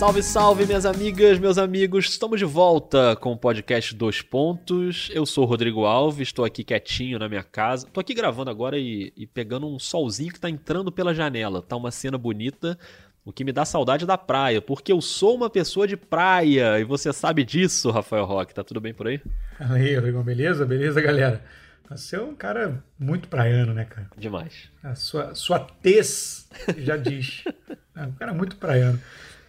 Salve, salve, minhas amigas, meus amigos. Estamos de volta com o podcast Dois Pontos. Eu sou o Rodrigo Alves, estou aqui quietinho na minha casa. Estou aqui gravando agora e, e pegando um solzinho que está entrando pela janela. Tá uma cena bonita, o que me dá saudade da praia, porque eu sou uma pessoa de praia e você sabe disso, Rafael Roque. Tá tudo bem por aí? Aí, Rodrigo, beleza? Beleza, galera? Você é um cara muito praiano, né, cara? Demais. A sua, sua tez já diz. É um cara muito praiano.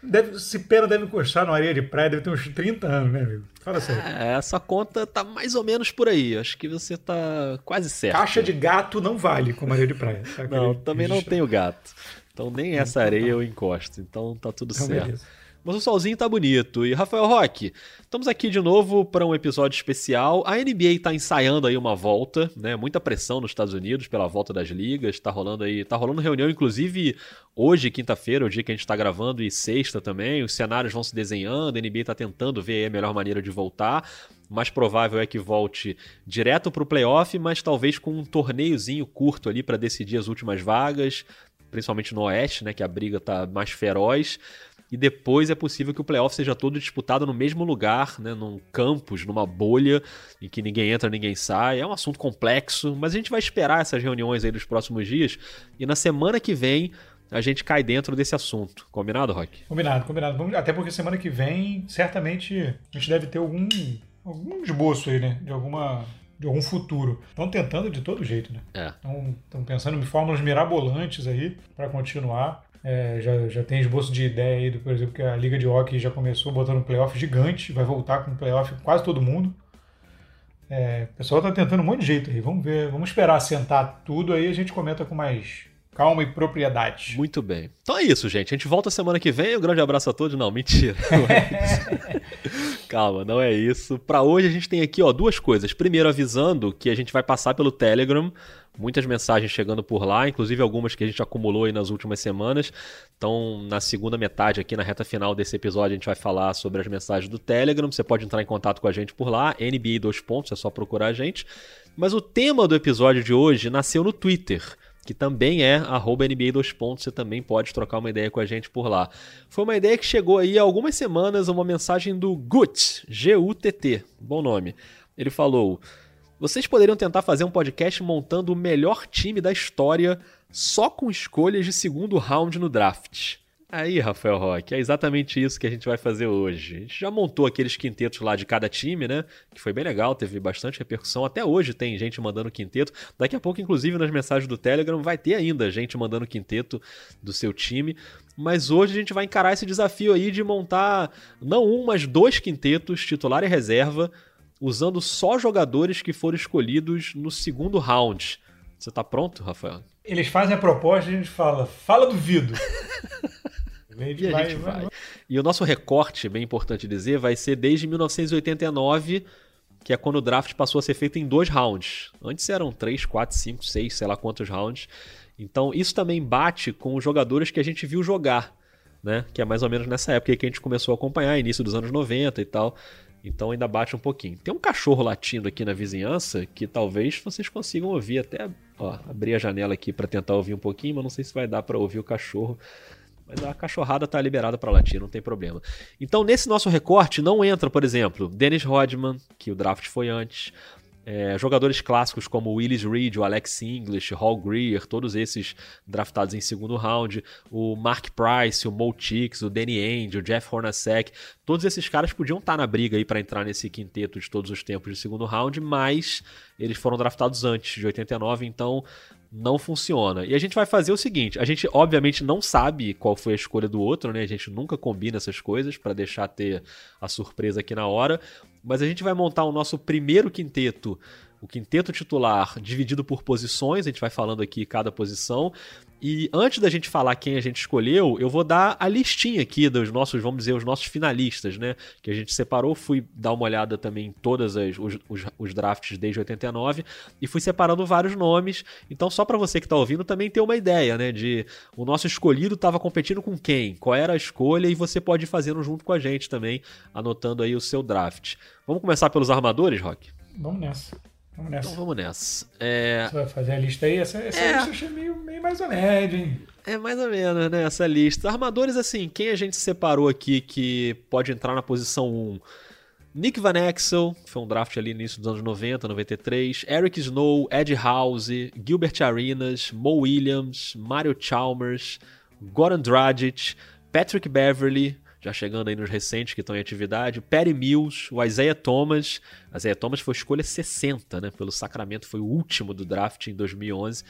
Deve, se pena deve encostar numa areia de praia, deve ter uns 30 anos, né, amigo? Fala sério. É, essa conta tá mais ou menos por aí. Acho que você tá quase certo. Caixa de gato não vale como areia de praia. Tá? Não, também não tenho gato. Então nem essa areia eu encosto. Então tá tudo então, certo. Beleza. Mas o solzinho tá bonito. E Rafael Roque, estamos aqui de novo para um episódio especial. A NBA tá ensaiando aí uma volta, né? Muita pressão nos Estados Unidos pela volta das ligas. Tá rolando aí, tá rolando reunião inclusive hoje, quinta-feira, o dia que a gente tá gravando e sexta também. Os cenários vão se desenhando, a NBA tá tentando ver a melhor maneira de voltar. Mais provável é que volte direto para o playoff, mas talvez com um torneiozinho curto ali para decidir as últimas vagas, principalmente no Oeste, né, que a briga tá mais feroz e depois é possível que o playoff seja todo disputado no mesmo lugar, né, num campus, numa bolha, em que ninguém entra, ninguém sai. É um assunto complexo, mas a gente vai esperar essas reuniões aí dos próximos dias e na semana que vem a gente cai dentro desse assunto. Combinado, Rock? Combinado, combinado. Até porque semana que vem, certamente, a gente deve ter algum, algum esboço aí, né? De alguma de algum futuro. Estão tentando de todo jeito, né? É. Estão pensando em fórmulas mirabolantes aí para continuar. É, já, já tem esboço de ideia aí, do, por exemplo, que a Liga de Hockey já começou botando um playoff gigante, vai voltar com um playoff quase todo mundo. É, o pessoal está tentando um monte de jeito aí. Vamos ver, vamos esperar sentar tudo aí a gente comenta com mais calma e propriedade. Muito bem. Então é isso, gente. A gente volta semana que vem. Um grande abraço a todos. Não, mentira. Não é Calma, não é isso. Para hoje a gente tem aqui ó, duas coisas. Primeiro, avisando que a gente vai passar pelo Telegram muitas mensagens chegando por lá, inclusive algumas que a gente acumulou aí nas últimas semanas. Então, na segunda metade, aqui na reta final desse episódio, a gente vai falar sobre as mensagens do Telegram. Você pode entrar em contato com a gente por lá, NBA 2 pontos, é só procurar a gente. Mas o tema do episódio de hoje nasceu no Twitter que também é NBA 2 pontos, você também pode trocar uma ideia com a gente por lá. Foi uma ideia que chegou aí há algumas semanas, uma mensagem do Gut, G-U-T-T, bom nome. Ele falou: vocês poderiam tentar fazer um podcast montando o melhor time da história só com escolhas de segundo round no draft. Aí, Rafael Roque, é exatamente isso que a gente vai fazer hoje. A gente já montou aqueles quintetos lá de cada time, né? Que foi bem legal, teve bastante repercussão. Até hoje tem gente mandando quinteto. Daqui a pouco, inclusive, nas mensagens do Telegram, vai ter ainda gente mandando quinteto do seu time. Mas hoje a gente vai encarar esse desafio aí de montar não um, mas dois quintetos, titular e reserva, usando só jogadores que foram escolhidos no segundo round. Você tá pronto, Rafael? Eles fazem a proposta e a gente fala, fala duvido. e a gente vai, vai. E o nosso recorte, bem importante dizer, vai ser desde 1989, que é quando o draft passou a ser feito em dois rounds. Antes eram três, quatro, cinco, seis, sei lá quantos rounds. Então isso também bate com os jogadores que a gente viu jogar, né? Que é mais ou menos nessa época que a gente começou a acompanhar, início dos anos 90 e tal. Então ainda bate um pouquinho. Tem um cachorro latindo aqui na vizinhança que talvez vocês consigam ouvir até ó, abrir a janela aqui para tentar ouvir um pouquinho, mas não sei se vai dar para ouvir o cachorro. Mas a cachorrada tá liberada para latir, não tem problema. Então nesse nosso recorte não entra, por exemplo, Dennis Rodman, que o draft foi antes, é, jogadores clássicos como Willis Reed, o Alex English, Hall Greer, todos esses draftados em segundo round, o Mark Price, o Mo Tix, o Danny Ainge, o Jeff Hornacek, todos esses caras podiam estar na briga aí para entrar nesse quinteto de todos os tempos de segundo round, mas eles foram draftados antes de 89, então não funciona. E a gente vai fazer o seguinte: a gente obviamente não sabe qual foi a escolha do outro, né? A gente nunca combina essas coisas para deixar ter a surpresa aqui na hora, mas a gente vai montar o nosso primeiro quinteto o quinteto titular dividido por posições, a gente vai falando aqui cada posição, e antes da gente falar quem a gente escolheu, eu vou dar a listinha aqui dos nossos, vamos dizer, os nossos finalistas, né? Que a gente separou, fui dar uma olhada também em todos os, os, os, drafts desde 89 e fui separando vários nomes. Então, só para você que está ouvindo também ter uma ideia, né? De o nosso escolhido estava competindo com quem, qual era a escolha e você pode ir fazendo junto com a gente também, anotando aí o seu draft. Vamos começar pelos armadores, Rock? Vamos nessa. Vamos nessa. Então vamos nessa. É... Você vai fazer a lista aí? Essa, essa é. lista eu achei meio, meio mais ou menos, hein? É mais ou menos, né? Essa lista. Armadores, assim, quem a gente separou aqui que pode entrar na posição 1? Nick Van Exel, que foi um draft ali no início dos anos 90, 93. Eric Snow, Ed House, Gilbert Arenas, Mo Williams, Mario Chalmers, Goran Dragic, Patrick Beverly, já chegando aí nos recentes que estão em atividade, Perry Mills, o Isaiah Thomas. Isaiah Thomas foi escolha 60, né? Pelo Sacramento, foi o último do draft em 2011.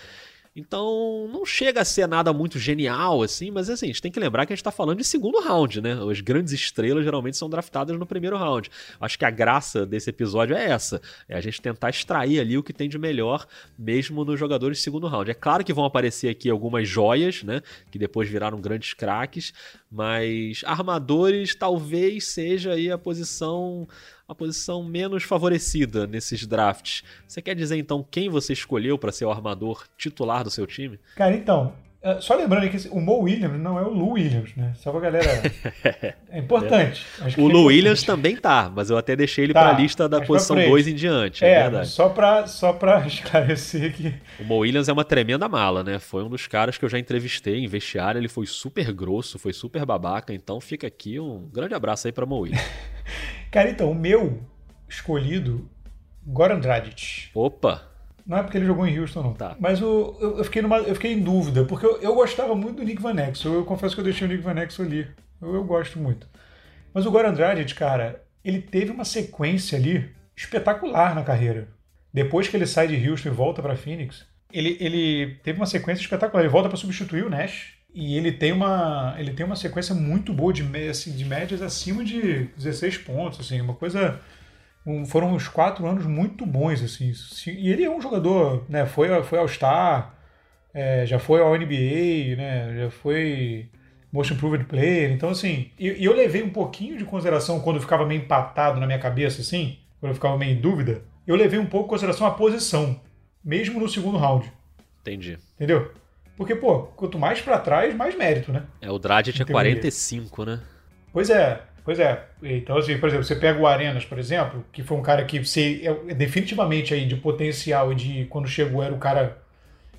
Então, não chega a ser nada muito genial, assim, mas assim, a gente tem que lembrar que a gente está falando de segundo round, né? As grandes estrelas geralmente são draftadas no primeiro round. Acho que a graça desse episódio é essa: é a gente tentar extrair ali o que tem de melhor, mesmo nos jogadores de segundo round. É claro que vão aparecer aqui algumas joias, né? Que depois viraram grandes craques, mas armadores talvez seja aí a posição a posição menos favorecida nesses drafts. Você quer dizer então quem você escolheu para ser o armador titular do seu time? Cara, então, é, só lembrando que o Mo Williams não é o Lou Williams, né? Só pra galera. É importante. o Lou é Williams também tá, mas eu até deixei ele tá, para a lista da posição 2 em diante. É, é verdade. Só para só pra esclarecer que. O Mo Williams é uma tremenda mala, né? Foi um dos caras que eu já entrevistei em vestiário. Ele foi super grosso, foi super babaca. Então fica aqui um grande abraço aí para Mo Williams. Cara, então, o meu escolhido, Goran Dragic. Opa! Não é porque ele jogou em Houston, não. Tá. Mas o, eu, eu, fiquei numa, eu fiquei em dúvida, porque eu, eu gostava muito do Nick Van Exel. Eu confesso que eu deixei o Nick Van Exel ali. Eu, eu gosto muito. Mas o Goran Dragic, cara, ele teve uma sequência ali espetacular na carreira. Depois que ele sai de Houston e volta para Phoenix, ele, ele teve uma sequência espetacular. Ele volta para substituir o Nash. E ele tem uma, ele tem uma sequência muito boa de, assim, de médias acima de 16 pontos. Assim, uma coisa um, foram uns quatro anos muito bons, assim. E ele é um jogador, né? Foi, foi All-Star, é, já foi ao NBA, né? Já foi Most Improved Player. Então, assim, e, e eu levei um pouquinho de consideração quando eu ficava meio empatado na minha cabeça, assim, quando eu ficava meio em dúvida, eu levei um pouco em consideração a posição, mesmo no segundo round. Entendi. Entendeu? Porque, pô, quanto mais para trás, mais mérito, né? É, o Dragic é 45, né? Pois é. Pois é. Então, assim, por exemplo, você pega o Arenas, por exemplo, que foi um cara que você, é, definitivamente aí de potencial e de quando chegou era o cara,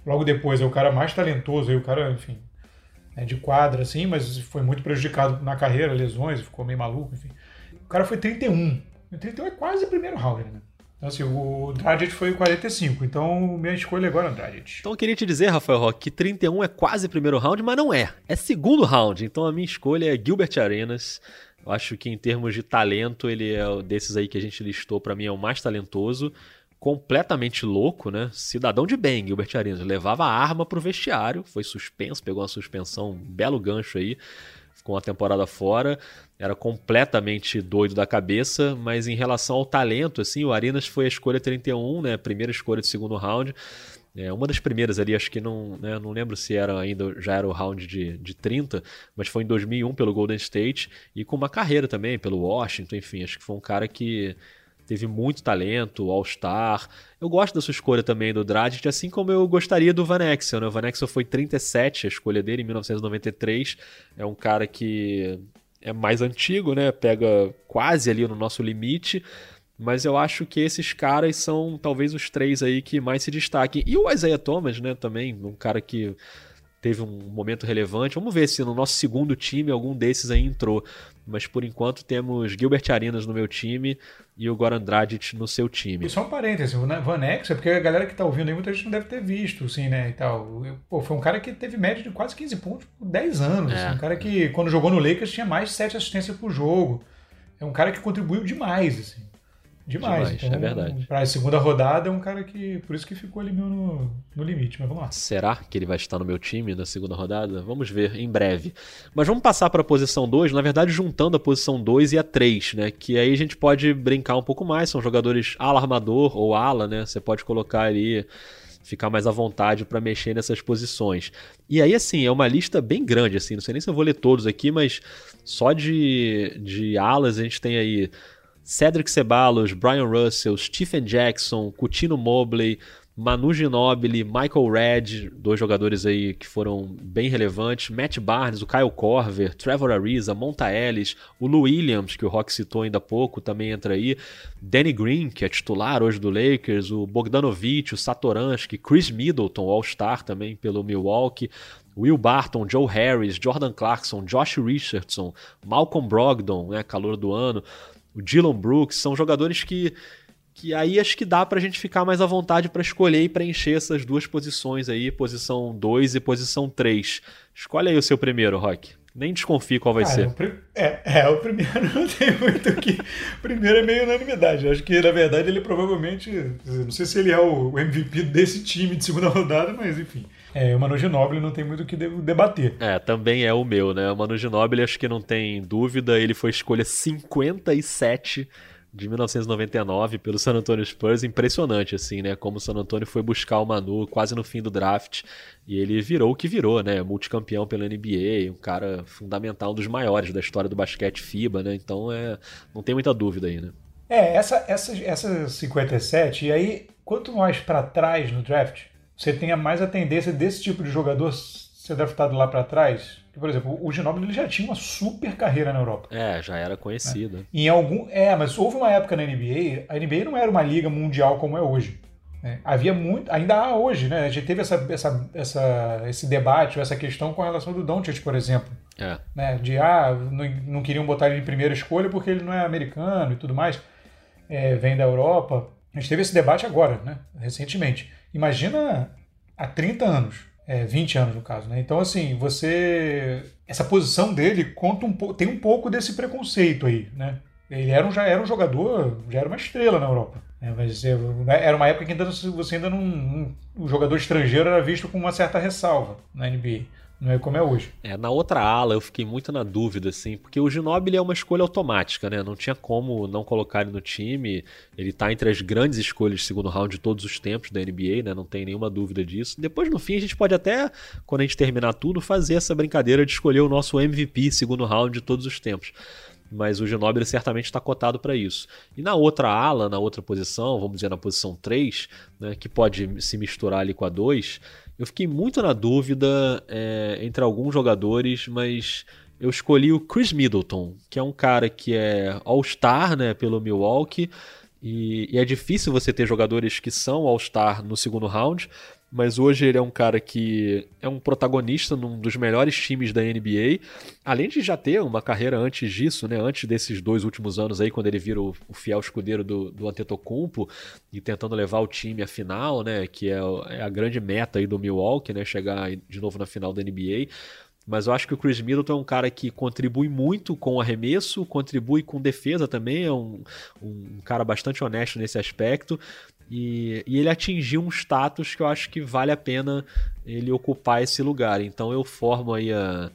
logo depois, é o cara mais talentoso, aí o cara, enfim, é de quadra, assim, mas foi muito prejudicado na carreira, lesões, ficou meio maluco, enfim. O cara foi 31. 31 é quase o primeiro round, né? Então, assim, o Dragic foi 45, então minha escolha agora é o Dragic. Então eu queria te dizer, Rafael Roque, que 31 é quase primeiro round, mas não é. É segundo round. Então a minha escolha é Gilbert Arenas. Eu acho que em termos de talento, ele é desses aí que a gente listou, para mim é o mais talentoso. Completamente louco, né? Cidadão de bem, Gilbert Arenas. Levava a arma pro vestiário, foi suspenso, pegou uma suspensão, um belo gancho aí, ficou uma temporada fora. Era completamente doido da cabeça, mas em relação ao talento, assim, o Arenas foi a escolha 31, né? Primeira escolha de segundo round. É, uma das primeiras ali, acho que não, né, não lembro se era ainda já era o round de, de 30, mas foi em 2001 pelo Golden State e com uma carreira também pelo Washington, enfim, acho que foi um cara que teve muito talento, All-Star. Eu gosto da sua escolha também do Dragic, assim como eu gostaria do Van Exel, né? O Van Exel foi 37 a escolha dele em 1993. É um cara que é mais antigo, né? Pega quase ali no nosso limite, mas eu acho que esses caras são talvez os três aí que mais se destaquem. E o Isaiah Thomas, né, também, um cara que teve um momento relevante. Vamos ver se no nosso segundo time algum desses aí entrou. Mas por enquanto temos Gilbert Arenas no meu time e o Goran Dragic no seu time. E só um parêntese, o Van Ex, é porque a galera que tá ouvindo aí, muita gente não deve ter visto, assim, né, e tal. Pô, foi um cara que teve média de quase 15 pontos por 10 anos. É. Assim, um cara que, quando jogou no Lakers, tinha mais de 7 assistências por jogo. É um cara que contribuiu demais, assim. Demais. Demais então, é verdade. Para a segunda rodada é um cara que. Por isso que ficou ali no, no limite, mas vamos lá. Será que ele vai estar no meu time na segunda rodada? Vamos ver em breve. Mas vamos passar para a posição 2, na verdade, juntando a posição 2 e a 3, né? Que aí a gente pode brincar um pouco mais. São jogadores ala armador ou ala, né? Você pode colocar ali ficar mais à vontade para mexer nessas posições. E aí, assim, é uma lista bem grande, assim, não sei nem se eu vou ler todos aqui, mas só de, de alas a gente tem aí Cedric Ceballos, Brian Russell, Stephen Jackson, Coutinho Mobley, Manu Ginobili, Michael Red, dois jogadores aí que foram bem relevantes, Matt Barnes, o Kyle Korver, Trevor Ariza, Monta Ellis, o Lou Williams, que o Rock citou ainda há pouco, também entra aí, Danny Green, que é titular hoje do Lakers, o Bogdanovich, o Satoransky, Chris Middleton, All-Star também pelo Milwaukee, Will Barton, Joe Harris, Jordan Clarkson, Josh Richardson, Malcolm Brogdon, né, calor do ano, o Dylan Brooks, são jogadores que que aí acho que dá pra gente ficar mais à vontade para escolher e preencher essas duas posições aí, posição 2 e posição 3. Escolhe aí o seu primeiro, Rock. Nem desconfie qual vai ser. O é, é, o primeiro não tem muito o que. O primeiro é meio unanimidade. Acho que, na verdade, ele provavelmente. Não sei se ele é o MVP desse time de segunda rodada, mas enfim. É, o Manu Ginóbili não tem muito o que debater. É, também é o meu, né? O Manu Ginóbili acho que não tem dúvida. Ele foi escolha 57 de 1999 pelo San Antonio Spurs, impressionante assim, né? Como o San Antonio foi buscar o Manu quase no fim do draft e ele virou o que virou, né? Multicampeão pela NBA, um cara fundamental, um dos maiores da história do basquete FIBA, né? Então é, não tem muita dúvida aí, né? É, essa essa essa 57 e aí quanto mais para trás no draft, você tenha mais a tendência desse tipo de jogador ser draftado lá para trás por exemplo, o Ginóbili ele já tinha uma super carreira na Europa. É, já era conhecido. É. Em algum, é, mas houve uma época na NBA, a NBA não era uma liga mundial como é hoje. É, havia muito, ainda há hoje, né? A gente teve essa, essa, essa, esse debate, essa questão com relação do Doncic, por exemplo. É. Né? De, ah, não, não, queriam botar ele em primeira escolha porque ele não é americano e tudo mais, é, vem da Europa. A gente teve esse debate agora, né? Recentemente. Imagina há 30 anos é, 20 anos no caso, né? Então, assim, você. Essa posição dele conta um. Tem um pouco desse preconceito aí, né? Ele era um, já era um jogador, já era uma estrela na Europa. Né? Mas é, era uma época que ainda, você ainda não. O jogador estrangeiro era visto com uma certa ressalva na NBA. Não é como é hoje. É, na outra ala eu fiquei muito na dúvida, assim, porque o Ginobili é uma escolha automática, né? Não tinha como não colocar ele no time. Ele tá entre as grandes escolhas de segundo round de todos os tempos da NBA, né? Não tem nenhuma dúvida disso. Depois, no fim, a gente pode até, quando a gente terminar tudo, fazer essa brincadeira de escolher o nosso MVP segundo round de todos os tempos mas o Ginobili certamente está cotado para isso. E na outra ala, na outra posição, vamos dizer na posição 3, né, que pode se misturar ali com a 2, eu fiquei muito na dúvida é, entre alguns jogadores, mas eu escolhi o Chris Middleton, que é um cara que é All-Star né, pelo Milwaukee. E, e, é difícil você ter jogadores que são All-Star no segundo round, mas hoje ele é um cara que é um protagonista num dos melhores times da NBA, além de já ter uma carreira antes disso, né, antes desses dois últimos anos aí, quando ele vira o, o fiel escudeiro do, do Antetokounmpo e tentando levar o time à final, né, que é, é a grande meta aí do Milwaukee, né, chegar de novo na final da NBA. Mas eu acho que o Chris Middleton é um cara que contribui muito com arremesso, contribui com defesa também, é um, um cara bastante honesto nesse aspecto. E, e, ele atingiu um status que eu acho que vale a pena ele ocupar esse lugar. Então eu formo aí a,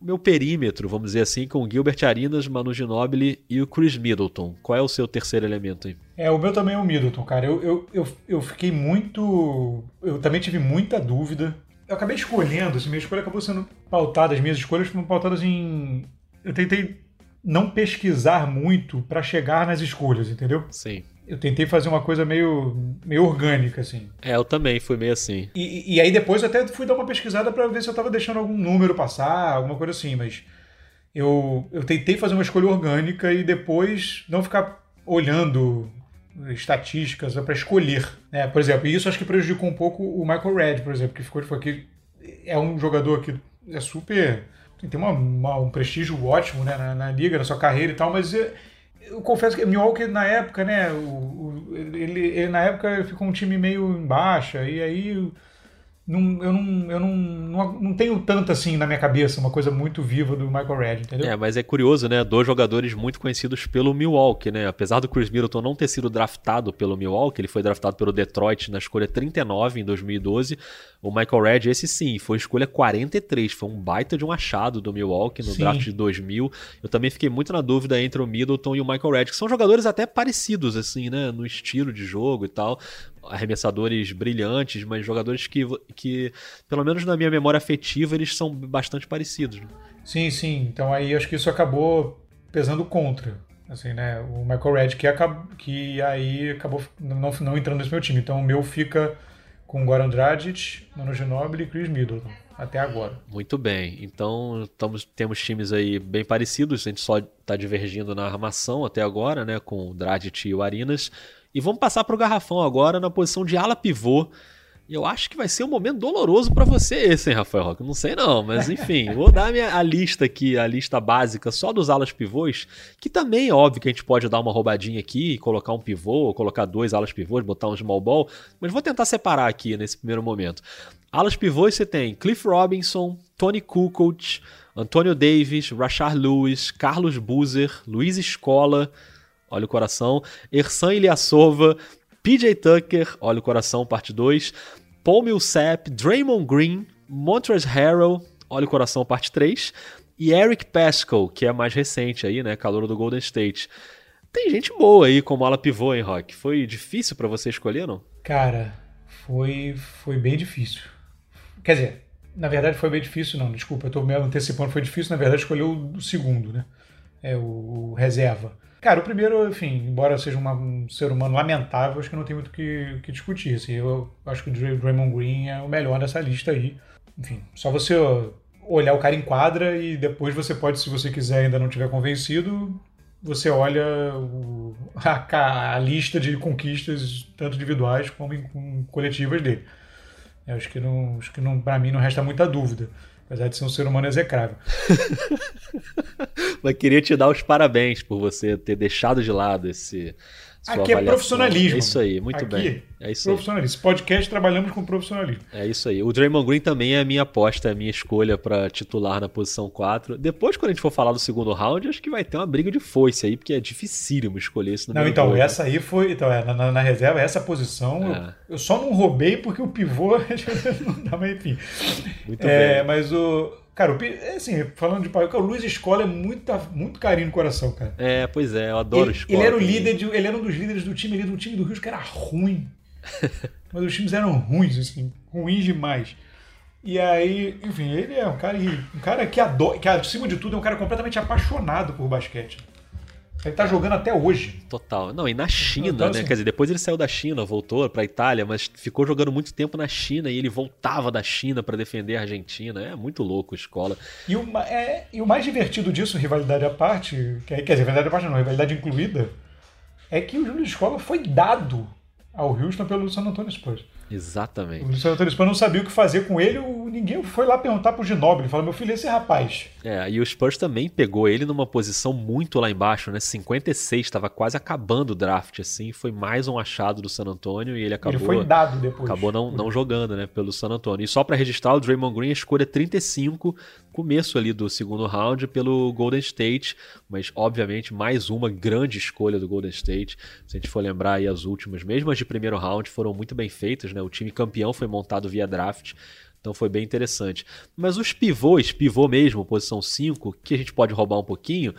o meu perímetro, vamos dizer assim, com o Gilbert Arinas, Manu Ginobili e o Chris Middleton. Qual é o seu terceiro elemento aí? É, o meu também é o Middleton, cara. Eu, eu, eu, eu fiquei muito. Eu também tive muita dúvida. Eu acabei escolhendo, assim, minha escolha acabou sendo pautada, as minhas escolhas foram pautadas em. Eu tentei não pesquisar muito para chegar nas escolhas, entendeu? Sim eu tentei fazer uma coisa meio, meio orgânica, assim. É, eu também fui meio assim. E, e aí depois eu até fui dar uma pesquisada para ver se eu tava deixando algum número passar, alguma coisa assim, mas eu, eu tentei fazer uma escolha orgânica e depois não ficar olhando estatísticas para escolher. Né? Por exemplo, e isso acho que prejudicou um pouco o Michael Red, por exemplo, que ficou foi que é um jogador que é super tem uma, uma, um prestígio ótimo né, na, na, liga, na sua carreira e tal, mas é, eu confesso que Milwaukee na época, né, o, o, ele, ele, na época ficou um time meio em baixa e aí não, eu, não, eu não, não, não, tenho tanto assim na minha cabeça uma coisa muito viva do Michael Red, entendeu? É, mas é curioso, né? Dois jogadores muito conhecidos pelo Milwaukee, né? Apesar do Chris Middleton não ter sido draftado pelo Milwaukee, ele foi draftado pelo Detroit na escolha 39 em 2012. O Michael Red, esse sim, foi escolha 43. Foi um baita de um achado do Milwaukee no sim. draft de 2000. Eu também fiquei muito na dúvida entre o Middleton e o Michael Red, que são jogadores até parecidos, assim, né? No estilo de jogo e tal arremessadores brilhantes, mas jogadores que, que, pelo menos na minha memória afetiva, eles são bastante parecidos. Né? Sim, sim. Então aí acho que isso acabou pesando contra. Assim, né? O Michael Red que, acabou, que aí acabou não, não entrando nesse meu time. Então o meu fica com Goran Dragic, Manu Ginobili e Chris Middleton, até agora. Muito bem. Então estamos, temos times aí bem parecidos, a gente só está divergindo na armação até agora, né, com o Dragic e o Arinas. E vamos passar para o Garrafão agora na posição de ala pivô. Eu acho que vai ser um momento doloroso para você esse, hein, Rafael Roque? Não sei não, mas enfim, vou dar a, minha, a lista aqui, a lista básica só dos alas pivôs, que também é óbvio que a gente pode dar uma roubadinha aqui, colocar um pivô, colocar dois alas pivôs, botar um small ball, mas vou tentar separar aqui nesse primeiro momento. Alas pivôs você tem Cliff Robinson, Tony Kukoc, Antonio Davis, Rashard Lewis, Carlos Boozer, Luiz Escola, olha o coração, Ersan Ilyasova, PJ Tucker, olha o coração, parte 2, Paul Millsap, Draymond Green, Montrezl Harrell, olha o coração, parte 3, e Eric Pascal, que é mais recente aí, né, calor do Golden State. Tem gente boa aí como ala pivô, hein, Rock? Foi difícil para você escolher, não? Cara, foi, foi bem difícil. Quer dizer, na verdade foi bem difícil, não, desculpa, eu tô me antecipando, foi difícil, na verdade, escolher o segundo, né? É o, o reserva. Cara, o primeiro, enfim, embora seja uma, um ser humano lamentável, acho que não tem muito o que, que, discutir. Assim, eu acho que o Draymond Green é o melhor dessa lista aí. Enfim, só você olhar o cara em quadra e depois você pode, se você quiser ainda não tiver convencido, você olha o, a, a, lista de conquistas, tanto individuais como em, coletivas dele. Eu acho que, não, acho que não, para mim não resta muita dúvida apesar de ser um ser humano execrável. Mas queria te dar os parabéns por você ter deixado de lado esse Aqui é profissionalismo. É isso aí, muito Aqui, bem. É isso profissionalismo. Aí. Podcast trabalhamos com profissionalismo. É isso aí. O Draymond Green também é a minha aposta, é a minha escolha para titular na posição 4. Depois, quando a gente for falar do segundo round, acho que vai ter uma briga de foice aí, porque é dificílimo escolher isso no Não, então, dois, essa né? aí foi. Então, é, na, na, reserva, essa posição, é. eu, eu, só não roubei porque o pivô não dá, mas enfim. Muito é, bem. Mas o. Cara, é assim, falando de pai, o Luiz Escola é muito, muito carinho no coração, cara. É, pois é, eu adoro ele, Escola. Ele era o líder, de, ele era um dos líderes do time do time do Rio que era ruim. Mas os times eram ruins, assim, ruins demais. E aí, enfim, ele é um cara, um cara que adora, que acima de tudo é um cara completamente apaixonado por basquete. Ele tá jogando até hoje. Total. Não, e na China, então, né? Assim, Quer dizer, depois ele saiu da China, voltou pra Itália, mas ficou jogando muito tempo na China e ele voltava da China para defender a Argentina. É muito louco a escola. E o, é, e o mais divertido disso, rivalidade à parte, que, quer dizer, rivalidade à parte não, rivalidade incluída, é que o Júlio Escola foi dado ao Houston pelo San Antonio Spurs. Exatamente. O San Antonio Spurs não sabia o que fazer com ele, ninguém foi lá perguntar pro Ginobili, falou, meu filho, esse rapaz. É, e o Spurs também pegou ele numa posição muito lá embaixo, né? 56, estava quase acabando o draft, assim, foi mais um achado do San Antonio e ele acabou... Ele foi dado depois. Acabou não, não jogando, né, pelo San Antonio. E só para registrar, o Draymond Green, a escolha 35, começo ali do segundo round pelo Golden State, mas obviamente mais uma grande escolha do Golden State. Se a gente for lembrar aí as últimas, mesmo as de primeiro round, foram muito bem feitas, né? O time campeão foi montado via draft. Então foi bem interessante. Mas os pivôs, pivô mesmo, posição 5, que a gente pode roubar um pouquinho,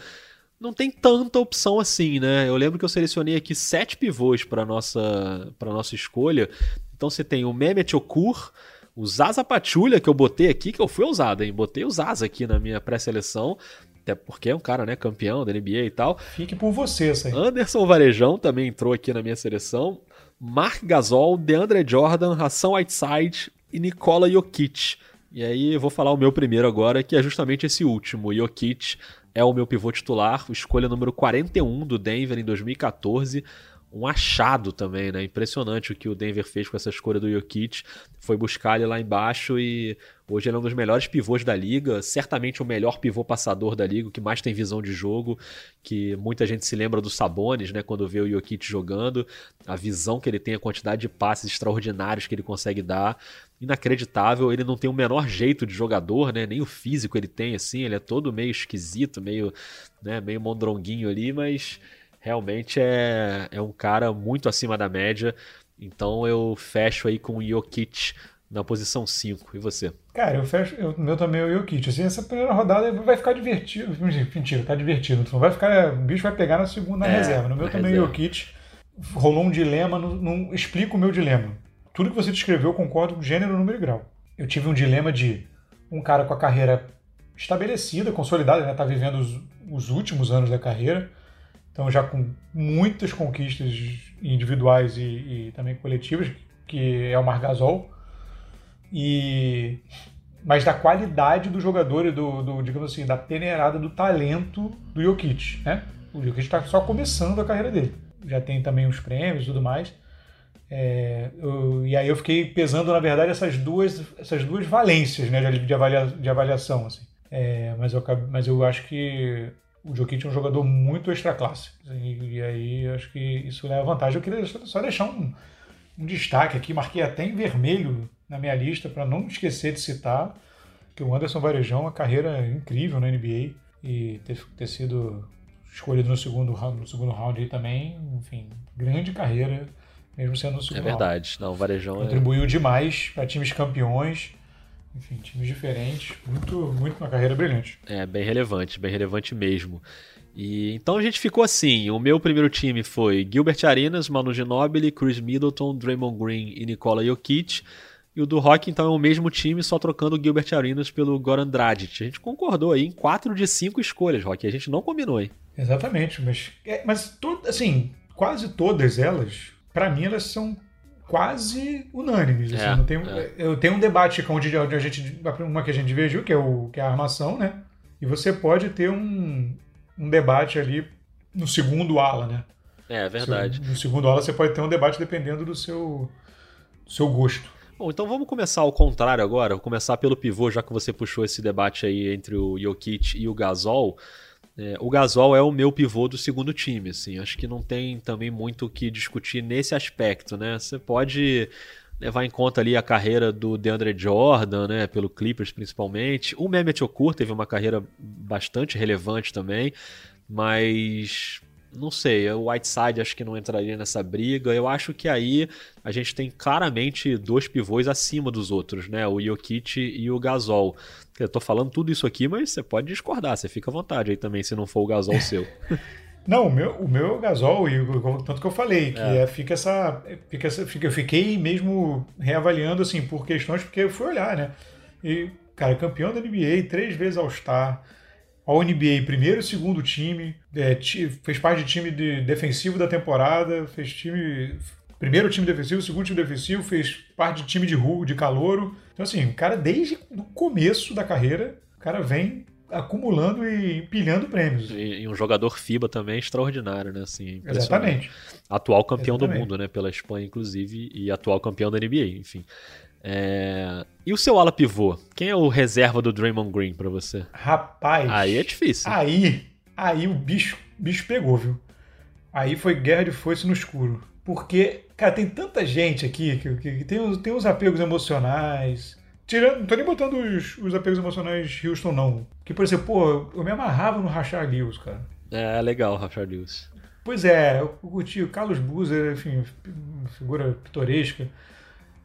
não tem tanta opção assim, né? Eu lembro que eu selecionei aqui sete pivôs para nossa para nossa escolha. Então você tem o Mehmet Okur, o Zaza Pachulia que eu botei aqui, que eu fui ousado, hein? Botei o Zaza aqui na minha pré-seleção. Até porque é um cara, né, campeão da NBA e tal. Fique por você, aí. Anderson Varejão também entrou aqui na minha seleção. Mark Gasol, DeAndre Jordan, Hassan Whiteside e Nikola Jokic. E aí eu vou falar o meu primeiro agora, que é justamente esse último. Jokic é o meu pivô titular, escolha número 41 do Denver em 2014 um achado também, né? Impressionante o que o Denver fez com essa escolha do Jokic. Foi buscar ele lá embaixo e hoje ele é um dos melhores pivôs da liga, certamente o melhor pivô passador da liga, que mais tem visão de jogo, que muita gente se lembra do Sabonis, né? Quando vê o Jokic jogando, a visão que ele tem, a quantidade de passes extraordinários que ele consegue dar. Inacreditável, ele não tem o menor jeito de jogador, né? Nem o físico ele tem, assim, ele é todo meio esquisito, meio, né, meio mondronguinho ali, mas realmente é, é um cara muito acima da média. Então eu fecho aí com o Jokic na posição 5. E você? Cara, eu fecho. O meu também é o Jokic. Assim, essa primeira rodada vai ficar divertido. Mentira, tá divertido. Não vai ficar. O bicho vai pegar na segunda é, reserva. No meu também é o Jokic. Rolou um dilema. Não, não explico o meu dilema. Tudo que você descreveu, eu concordo com gênero, número e grau. Eu tive um dilema de um cara com a carreira estabelecida, consolidada, né? Tá vivendo os, os últimos anos da carreira então, já com muitas conquistas individuais e, e também coletivas, que é o Margasol, e mas da qualidade do jogador e do, do, digamos assim, da peneirada do talento do Jokic, né? O Jokic está só começando a carreira dele. Já tem também os prêmios e tudo mais. É, eu, e aí eu fiquei pesando, na verdade, essas duas, essas duas valências né, de, avalia, de avaliação. Assim. É, mas, eu, mas eu acho que o Jokic é um jogador muito extra classe. E, e aí acho que isso leva vantagem. Eu queria só deixar um, um destaque aqui, marquei até em vermelho na minha lista para não esquecer de citar que o Anderson Varejão, uma carreira incrível na NBA e ter, ter sido escolhido no segundo, no segundo round aí também, enfim, grande carreira mesmo sendo no segundo É verdade. Não, o Varejão é Contribuiu é... demais para times campeões, enfim, times diferentes. Muito, muito uma carreira brilhante. É, bem relevante, bem relevante mesmo. E então a gente ficou assim. O meu primeiro time foi Gilbert Arenas, Manu Ginobili, Chris Middleton, Draymond Green e Nikola Jokic. E o do Rock, então, é o mesmo time, só trocando o Gilbert Arenas pelo Goran Dragic. A gente concordou aí em 4 de 5 escolhas, Rock. A gente não combinou, hein? Exatamente, mas, é, mas assim, quase todas elas para mim elas são quase unânimes. Assim, é, não tem, é. Eu tenho um debate onde, onde a gente. Uma que a gente viu, que é, o, que é a armação, né? E você pode ter um, um debate ali no segundo ala, né? É, é verdade. No segundo ala você pode ter um debate dependendo do seu, do seu gosto. Bom, então vamos começar ao contrário agora. Vou começar pelo pivô, já que você puxou esse debate aí entre o Jokic e o Gasol. É, o Gasol é o meu pivô do segundo time, assim. Acho que não tem também muito o que discutir nesse aspecto, né? Você pode levar em conta ali a carreira do DeAndre Jordan, né, pelo Clippers principalmente. O Mehmet Okur teve uma carreira bastante relevante também, mas não sei, o Whiteside acho que não entraria nessa briga. Eu acho que aí a gente tem claramente dois pivôs acima dos outros, né? O Jokic e o Gasol. Eu tô falando tudo isso aqui, mas você pode discordar, você fica à vontade aí também, se não for o Gasol seu. Não, o meu, o meu é o Gasol, e tanto que eu falei, que é. É, fica, essa, fica essa. Fica, eu fiquei mesmo reavaliando assim, por questões, porque eu fui olhar, né? E, cara, campeão da NBA, três vezes All-Star ao NBA primeiro e segundo time, é, fez parte de time de defensivo da temporada, fez time primeiro time defensivo, segundo time defensivo, fez parte de time de rua, de calouro. Então assim, o cara desde o começo da carreira, o cara vem acumulando e empilhando prêmios. E, e, um jogador FIBA também extraordinário, né? Assim, Exatamente. Atual campeão Exatamente. do mundo, né? Pela Espanha, inclusive, e atual campeão da NBA, enfim. É... E o seu ala pivô? Quem é o reserva do Draymond Green para você? Rapaz. Aí é difícil. Aí, aí o bicho, bicho pegou, viu? Aí foi guerra de foice no escuro. Porque, cara, tem tanta gente aqui que, que, que tem, tem uns apegos emocionais. Tirando, não tô nem botando os, os apegos emocionais Houston, não. Que, por exemplo, pô, eu me amarrava no Rachar Lewis, cara. É, legal, Rachar Lewis. Pois é, eu curti o Carlos Buzer, enfim, figura pitoresca.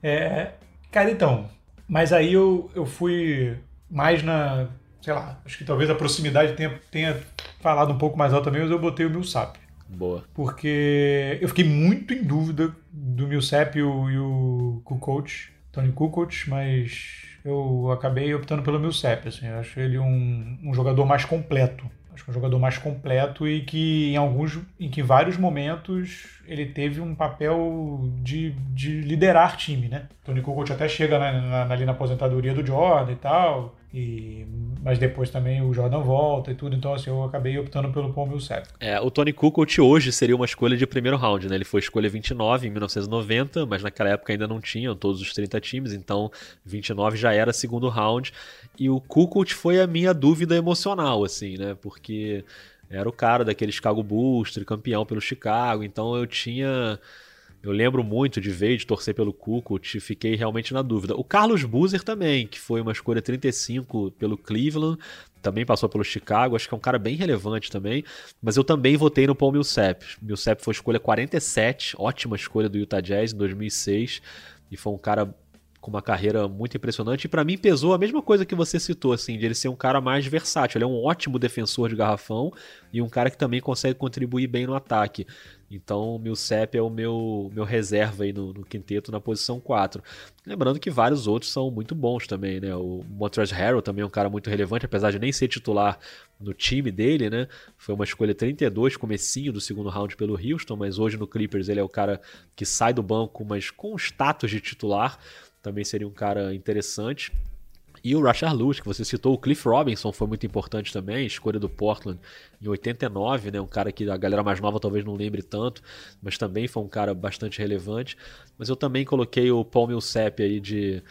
É, Cara, então, mas aí eu, eu fui mais na, sei lá, acho que talvez a proximidade tenha, tenha falado um pouco mais alto também, mas eu botei o Millsap. Boa. Porque eu fiquei muito em dúvida do Millsap e o, e o Kukoc, Tony Kukoc, mas eu acabei optando pelo Millsap, assim, eu acho ele um, um jogador mais completo. Acho que é um jogador mais completo e que em alguns, em que vários momentos ele teve um papel de, de liderar time, né? Tony Kukoc até chega na, na, ali na aposentadoria do Jordan e tal, e, mas depois também o Jordan volta e tudo, então assim, eu acabei optando pelo Paul Millsap. É, o Tony Kukoc hoje seria uma escolha de primeiro round, né? Ele foi escolha 29 em 1990, mas naquela época ainda não tinham todos os 30 times, então 29 já era segundo round, e o Kukoc foi a minha dúvida emocional, assim, né? Porque era o cara daquele Chicago Bulls, campeão pelo Chicago, então eu tinha. Eu lembro muito de ver, de torcer pelo Kukoc, fiquei realmente na dúvida. O Carlos Boozer também, que foi uma escolha 35 pelo Cleveland, também passou pelo Chicago, acho que é um cara bem relevante também, mas eu também votei no Paul Millsap. Millsap foi escolha 47, ótima escolha do Utah Jazz em 2006, e foi um cara com uma carreira muito impressionante. E para mim pesou a mesma coisa que você citou, assim, de ele ser um cara mais versátil. Ele é um ótimo defensor de garrafão e um cara que também consegue contribuir bem no ataque. Então o Millsap é o meu, meu reserva aí no, no, quinteto na posição 4. Lembrando que vários outros são muito bons também, né? O Montrezl Harrell também é um cara muito relevante, apesar de nem ser titular no time dele, né? Foi uma escolha 32, comecinho do segundo round pelo Houston, mas hoje no Clippers ele é o cara que sai do banco, mas com status de titular. Também seria um cara interessante. E o Rashard Lewis, que você citou, o Cliff Robinson foi muito importante também, escolha do Portland em 89, né? Um cara que a galera mais nova talvez não lembre tanto, mas também foi um cara bastante relevante. Mas eu também coloquei o Paul Millsap aí de,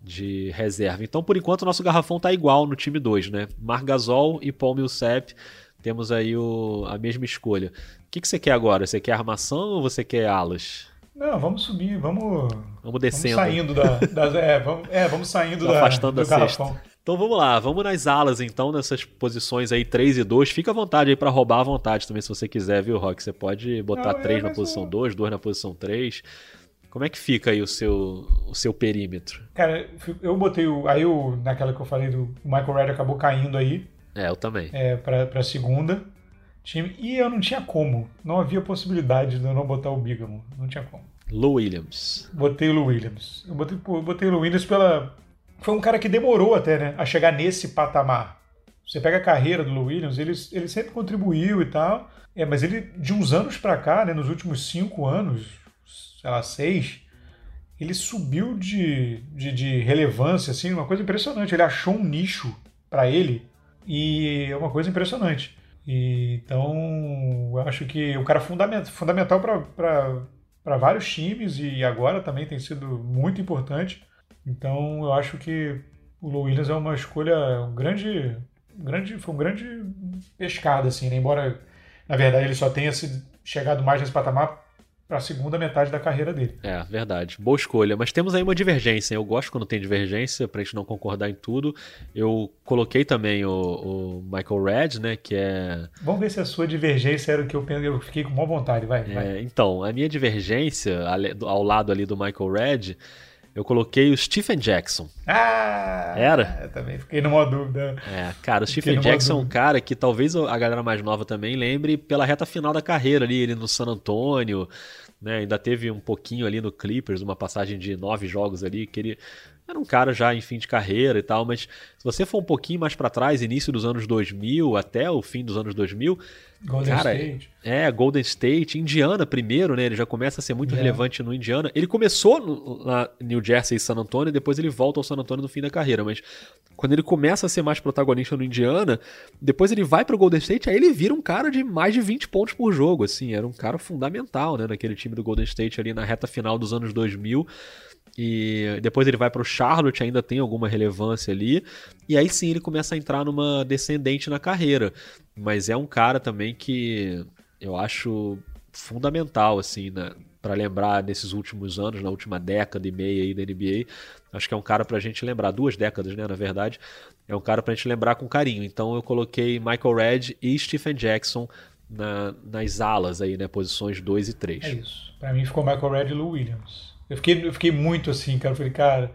de reserva. Então, por enquanto, o nosso garrafão tá igual no time 2, né? Marc Gasol e Paul Millsap. Temos aí o, a mesma escolha. O que, que você quer agora? Você quer armação ou você quer alas? Não, vamos subir, vamos. Vamos descendo. Vamos saindo da, das. É, vamos, é, vamos saindo da, afastando do da. Sexta. Então vamos lá, vamos nas alas então, nessas posições aí 3 e 2. Fica à vontade aí para roubar à vontade também, se você quiser, viu, Rock? Você pode botar Não, 3 é, na posição 2, 2 na posição 3. Como é que fica aí o seu, o seu perímetro? Cara, eu botei o. Aí o, naquela que eu falei do Michael Red acabou caindo aí. É, eu também. É, pra, pra segunda time. E eu não tinha como. Não havia possibilidade de eu não botar o Bigamo. Não tinha como. Lou Williams. Botei o Lou Williams. Eu botei, pô, botei o Lou Williams pela. Foi um cara que demorou até, né? A chegar nesse patamar. Você pega a carreira do Lou Williams, ele, ele sempre contribuiu e tal. É, mas ele, de uns anos para cá, né, nos últimos cinco anos, sei lá, seis, ele subiu de, de, de relevância, assim, uma coisa impressionante. Ele achou um nicho para ele e é uma coisa impressionante. E, então, eu acho que o cara é fundamental, para vários times e agora também tem sido muito importante. Então eu acho que o Lou Williams é uma escolha, um grande, grande, foi um grande pescado assim, né? embora na verdade ele só tenha se chegado mais nesse patamar para a segunda metade da carreira dele. É, verdade. Boa escolha. Mas temos aí uma divergência. Eu gosto quando tem divergência, pra gente não concordar em tudo. Eu coloquei também o, o Michael Red, né? Que é. Vamos ver se a sua divergência era o que eu pensei. Eu fiquei com boa vontade, vai. É, vai. Então, a minha divergência, ao lado ali do Michael Red, eu coloquei o Stephen Jackson. Ah! Era? Eu também fiquei numa dúvida. É, cara, o Stephen Jackson é um cara que talvez a galera mais nova também lembre pela reta final da carreira ali, ele no San Antonio, né? Ainda teve um pouquinho ali no Clippers, uma passagem de nove jogos ali, que ele era um cara já em fim de carreira e tal, mas se você for um pouquinho mais para trás, início dos anos 2000 até o fim dos anos 2000, Golden cara, State. É, Golden State, Indiana primeiro, né? Ele já começa a ser muito yeah. relevante no Indiana. Ele começou no, na New Jersey e San Antonio, e depois ele volta ao San Antonio no fim da carreira, mas quando ele começa a ser mais protagonista no Indiana, depois ele vai pro Golden State, aí ele vira um cara de mais de 20 pontos por jogo, assim, era um cara fundamental, né, naquele time do Golden State ali na reta final dos anos 2000. E depois ele vai para o Charlotte, ainda tem alguma relevância ali. E aí sim ele começa a entrar numa descendente na carreira. Mas é um cara também que eu acho fundamental, assim, né? para lembrar nesses últimos anos, na última década e meia aí da NBA. Acho que é um cara para a gente lembrar, duas décadas, né, na verdade. É um cara para a gente lembrar com carinho. Então eu coloquei Michael Red e Stephen Jackson na, nas alas aí, né, posições 2 e 3. É isso. Para mim ficou Michael Red e Lou Williams. Eu fiquei, eu fiquei muito assim, cara. Eu falei, cara.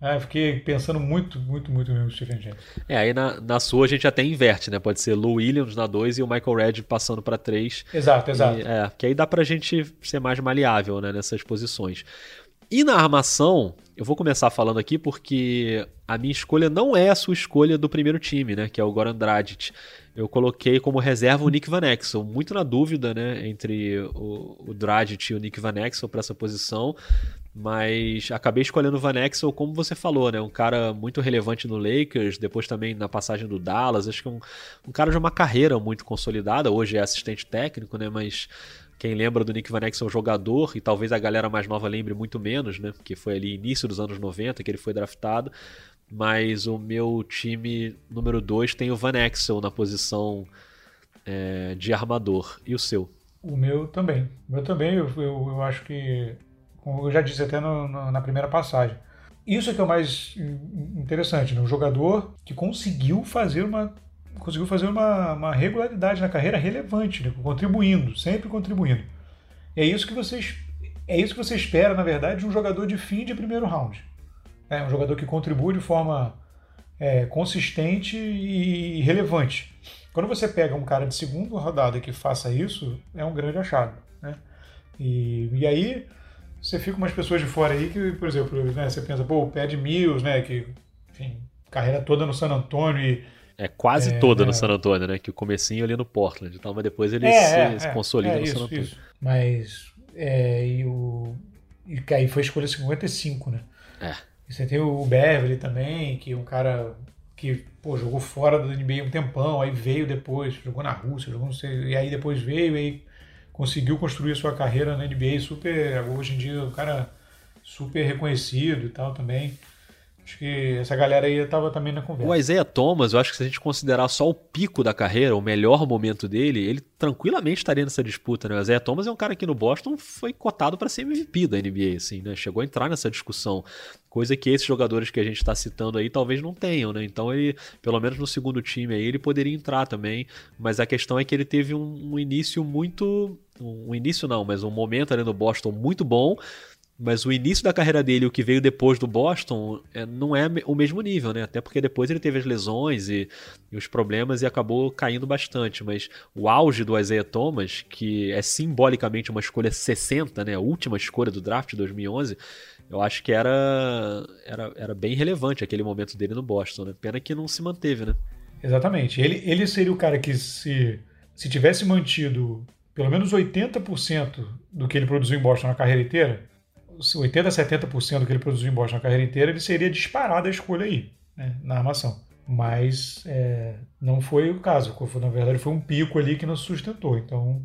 Ah, eu fiquei pensando muito, muito, muito no Stephen James. É, aí na, na sua a gente até inverte, né? Pode ser Lou Williams na 2 e o Michael Red passando para 3. Exato, exato. E, é, que aí dá pra gente ser mais maleável né, nessas posições. E na armação, eu vou começar falando aqui porque a minha escolha não é a sua escolha do primeiro time, né? Que é o Goran Dragic. Eu coloquei como reserva o Nick Van Exel, muito na dúvida, né, entre o, o Dragic e o Nick Van Exel para essa posição, mas acabei escolhendo o Van Exel, como você falou, né, um cara muito relevante no Lakers, depois também na passagem do Dallas, acho que é um, um cara de uma carreira muito consolidada, hoje é assistente técnico, né, mas quem lembra do Nick Van Exel jogador, e talvez a galera mais nova lembre muito menos, né? Porque foi ali início dos anos 90 que ele foi draftado mas o meu time número 2 tem o Van Exel na posição é, de armador. E o seu? O meu também. O meu também, eu, eu, eu acho que, como eu já disse até no, no, na primeira passagem, isso é que é o mais interessante, né? um jogador que conseguiu fazer uma conseguiu fazer uma, uma regularidade na carreira relevante, né? contribuindo, sempre contribuindo. E é isso que vocês é isso que você espera, na verdade, de um jogador de fim de primeiro round. É um jogador que contribui de forma é, consistente e relevante. Quando você pega um cara de segunda rodada que faça isso, é um grande achado. Né? E, e aí você fica umas pessoas de fora aí que, por exemplo, né, você pensa, pô, o Pad Mills, né, que, enfim, carreira toda no San Antonio e é quase é, toda é. no San Antonio, né? Que o comecinho ali no Portland, então, mas depois ele é, se, se, é, consolida no isso, San Antonio. Isso. Mas e o e aí foi a escolha 55, né? É. E você tem o Beverly também, que é um cara que pô, jogou fora da NBA um tempão, aí veio depois, jogou na Rússia, jogou não sei, e aí depois veio e conseguiu construir a sua carreira na NBA super, hoje em dia o cara super reconhecido e tal também. Acho que essa galera aí estava também na conversa. O Isaiah Thomas, eu acho que se a gente considerar só o pico da carreira, o melhor momento dele, ele tranquilamente estaria nessa disputa, né? O Isaiah Thomas é um cara que no Boston foi cotado para ser MVP da NBA, assim, né? Chegou a entrar nessa discussão, coisa que esses jogadores que a gente está citando aí talvez não tenham, né? Então ele, pelo menos no segundo time aí, ele poderia entrar também, mas a questão é que ele teve um, um início muito... Um início não, mas um momento ali no Boston muito bom, mas o início da carreira dele, o que veio depois do Boston, é, não é o mesmo nível, né? Até porque depois ele teve as lesões e, e, os problemas e acabou caindo bastante. Mas o auge do Isaiah Thomas, que é simbolicamente uma escolha 60, né? A última escolha do draft de 2011, eu acho que era, era, era bem relevante aquele momento dele no Boston, né? Pena que não se manteve, né? Exatamente. Ele, ele seria o cara que se, se tivesse mantido pelo menos 80% do que ele produziu em Boston na carreira inteira 80% a 70% do que ele produziu em Boston na carreira inteira, ele seria disparado a escolha aí, né, na armação. Mas é, não foi o caso. Na verdade, foi um pico ali que não sustentou. Então,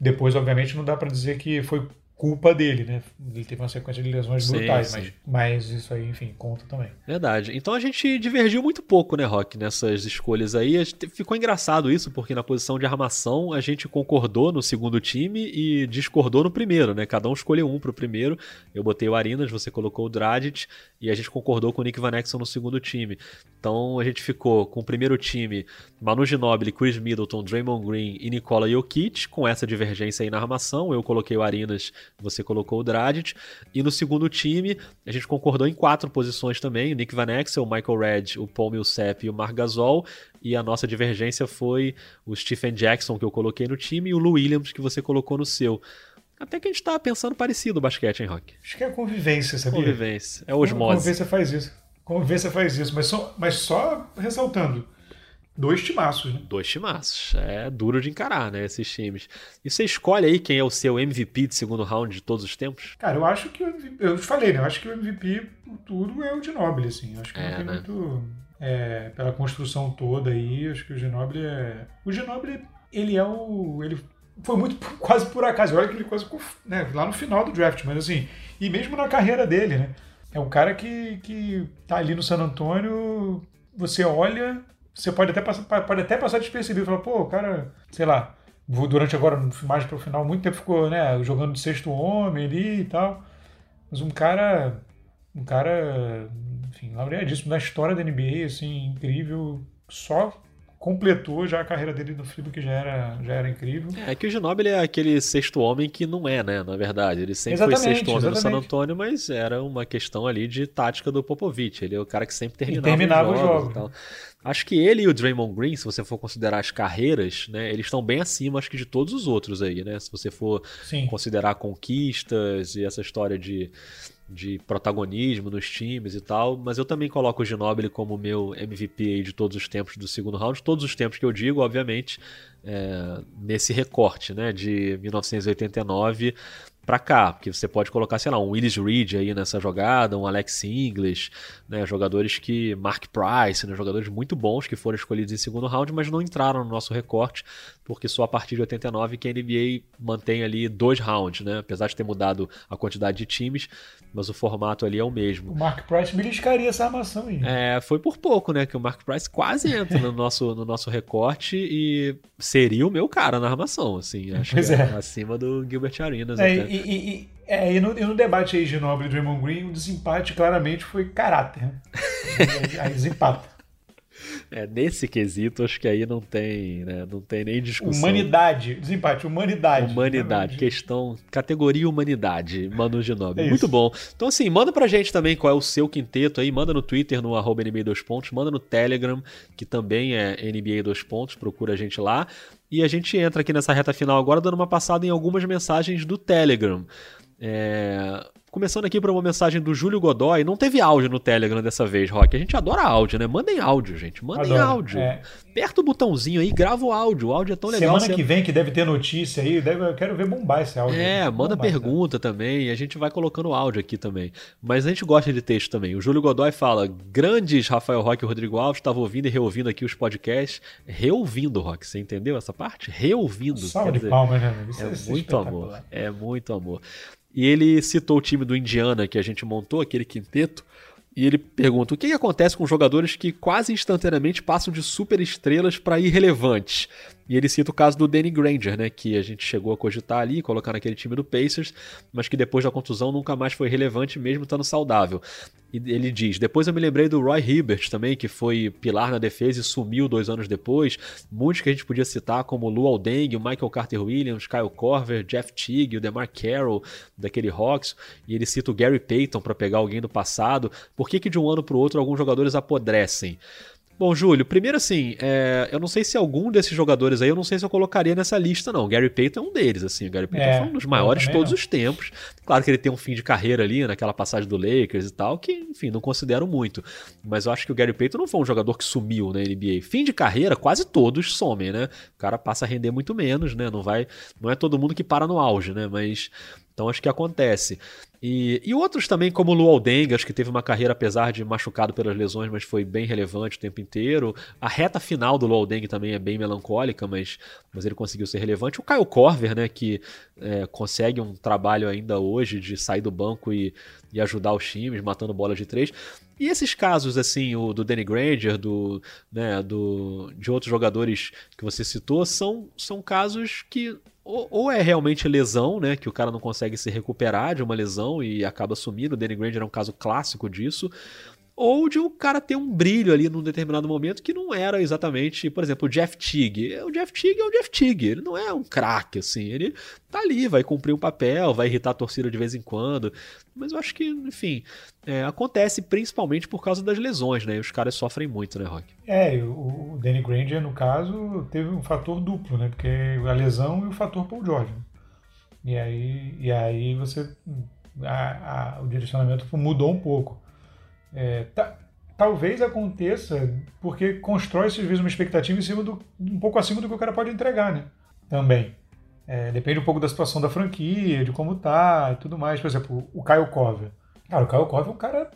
depois, obviamente, não dá para dizer que foi culpa dele, né? Ele teve uma sequência de lesões sim, brutais, sim. Mas, mas isso aí, enfim, conta também. Verdade. Então a gente divergiu muito pouco, né, Rock, nessas escolhas aí. Ficou engraçado isso, porque na posição de armação a gente concordou no segundo time e discordou no primeiro, né? Cada um escolheu um pro primeiro. Eu botei o Arinas, você colocou o Dragic e a gente concordou com o Nick Van Exel no segundo time. Então a gente ficou com o primeiro time Manu Ginobili, Chris Middleton, Draymond Green e Nikola Jokic, com essa divergência aí na armação. Eu coloquei o Arinas, você colocou o Dragic. E no segundo time, a gente concordou em quatro posições também: o Nick Van Exel, o Michael Red, o Paul Millsap e o Marc Gasol. E a nossa divergência foi o Stephen Jackson, que eu coloquei no time, e o Lou Williams, que você colocou no seu. Até que a gente tá pensando parecido o basquete, hein, Rock? Acho que é convivência, sabia? Convivência. É osmose. Convivência faz isso. Convivência faz isso. Mas só, mas só ressaltando. Dois timaços, né? Dois timaços. É duro de encarar, né? Esses times. E você escolhe aí quem é o seu MVP de segundo round de todos os tempos? Cara, eu acho que o MVP, Eu te falei, né? Eu acho que o MVP por tudo é o de Noble, assim. Eu acho que é, não tem né? muito. É, pela construção toda aí, acho que o Ginobili é. O Ginobili, ele é o. Ele foi muito quase por acaso. Olha que ele quase né, lá no final do draft, mas assim, e mesmo na carreira dele, né? É um cara que, que tá ali no San Antônio, você olha, você pode até passar, pode até passar despercebido, falar, pô, o cara, sei lá, durante agora, mais para o final, muito tempo ficou, né, jogando de sexto homem ali e tal. Mas um cara, um cara, enfim, laureadíssimo da história da NBA, assim, incrível, só completou já a carreira dele no filme, que já era, já era incrível. É que o Ginobili é aquele sexto homem que não é, né? Na verdade. Ele sempre exatamente, foi sexto homem exatamente. no San Antonio, mas era uma questão ali de tática do Popovich. Ele é o cara que sempre terminava, terminava os jogos. jogos. Acho que ele e o Draymond Green, se você for considerar as carreiras, né? Eles estão bem acima, acho que, de todos os outros aí, né? Se você for Sim. considerar conquistas e essa história de de protagonismo nos times e tal, mas eu também coloco o Ginobili como meu MVP de todos os tempos do segundo round, todos os tempos que eu digo, obviamente, é, nesse recorte, né, de 1989 para cá, porque você pode colocar, sei lá, um Willis Reed aí nessa jogada, um Alex English, né, jogadores que Mark Price, né, jogadores muito bons que foram escolhidos em segundo round, mas não entraram no nosso recorte, porque só a partir de 89 que a NBA mantém ali dois rounds, né, apesar de ter mudado a quantidade de times, mas o formato ali é o mesmo. O Mark Price beliscaria essa armação aí. É, foi por pouco, né, que o Mark Price quase entra no nosso, no nosso recorte e seria o meu cara na armação, assim, acho pois que é. acima do Gilbert Arenas é. E, e, e, é, e, no, e no debate aí de Nobre e Draymond Green, o desempate claramente foi caráter. Né? aí desempata. É, nesse quesito, acho que aí não tem, né, não tem nem discussão. Humanidade, desempate, humanidade. Humanidade, questão, categoria humanidade, Manu Ginobre. É Muito bom. Então, assim, manda pra gente também qual é o seu quinteto aí, manda no Twitter, no arroba NBA 2 pontos, manda no Telegram, que também é NBA 2 pontos, procura a gente lá. E a gente entra aqui nessa reta final agora dando uma passada em algumas mensagens do Telegram. É... Começando aqui por uma mensagem do Júlio Godoy. Não teve áudio no Telegram dessa vez, Rock. A gente adora áudio, né? Mandem áudio, gente. Mandem Adoro. áudio. É. Aperta o botãozinho aí, grava o áudio. O áudio é tão legal. Semana você... que vem, que deve ter notícia aí, deve... eu quero ver bombar esse áudio. É, manda bombar, pergunta também. E a gente vai colocando áudio aqui também. Mas a gente gosta de texto também. O Júlio Godoy fala: grandes Rafael Rock e Rodrigo Alves. Estava ouvindo e reouvindo aqui os podcasts. Reouvindo, Rock. Você entendeu essa parte? Reouvindo. Salve de palmas, né? Isso é, é muito amor. É muito amor. E ele citou o time do Indiana que a gente montou, aquele quinteto, e ele pergunta: o que, que acontece com jogadores que quase instantaneamente passam de super estrelas para irrelevantes? E ele cita o caso do Danny Granger, né, que a gente chegou a cogitar ali, colocar naquele time do Pacers, mas que depois da contusão nunca mais foi relevante, mesmo estando saudável. E ele diz: depois eu me lembrei do Roy Hibbert também, que foi pilar na defesa e sumiu dois anos depois. Muitos que a gente podia citar, como Lou Aldeng, o Michael Carter Williams, Kyle Korver, Jeff Teague, o DeMar Carroll, daquele Hawks. E ele cita o Gary Payton para pegar alguém do passado. Por que, que de um ano para o outro alguns jogadores apodrecem? Bom, Júlio, primeiro assim, é, eu não sei se algum desses jogadores aí, eu não sei se eu colocaria nessa lista, não. Gary Payton é um deles, assim. O Gary Payton é, foi um dos maiores de todos não. os tempos. Claro que ele tem um fim de carreira ali, naquela passagem do Lakers e tal, que, enfim, não considero muito. Mas eu acho que o Gary Payton não foi um jogador que sumiu na NBA. Fim de carreira, quase todos somem, né? O cara passa a render muito menos, né? Não vai. Não é todo mundo que para no auge, né? Mas. Então acho que acontece. E, e outros também, como o Luol Deng, acho que teve uma carreira, apesar de machucado pelas lesões, mas foi bem relevante o tempo inteiro. A reta final do Luol Deng também é bem melancólica, mas, mas ele conseguiu ser relevante. O Kyle Korver, né, que é, consegue um trabalho ainda hoje de sair do banco e, e ajudar os times, matando bola de três. E esses casos, assim, o do Danny Granger, do, né, do, de outros jogadores que você citou, são, são casos que ou, é realmente lesão, né? Que o cara não consegue se recuperar de uma lesão e acaba sumindo. O Danny Granger é um caso clássico disso ou de o cara ter um brilho ali num determinado momento que não era exatamente, por exemplo, o Jeff Teague. O Jeff Teague é o Jeff Teague, ele não é um craque, assim, ele tá ali, vai cumprir um papel, vai irritar a torcida de vez em quando, mas eu acho que, enfim, é, acontece principalmente por causa das lesões, né, os caras sofrem muito, né, Rock? É, o Danny Granger, no caso, teve um fator duplo, né, porque a lesão e o fator Paul George. Né? E aí, e aí você, a, a, o direcionamento mudou um pouco. É, tá, talvez aconteça porque constrói, às vezes, uma expectativa em cima do, um pouco acima do que o cara pode entregar, né? Também. É, depende um pouco da situação da franquia, de como tá e tudo mais. Por exemplo, o Kyle Cover. Cara, o Kyle Cover é um cara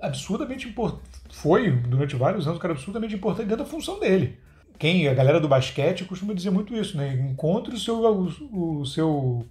absurdamente importante. Foi, durante vários anos, um cara absurdamente importante dentro da função dele. Quem, a galera do basquete costuma dizer muito isso, né? Encontre o seu, o, o seu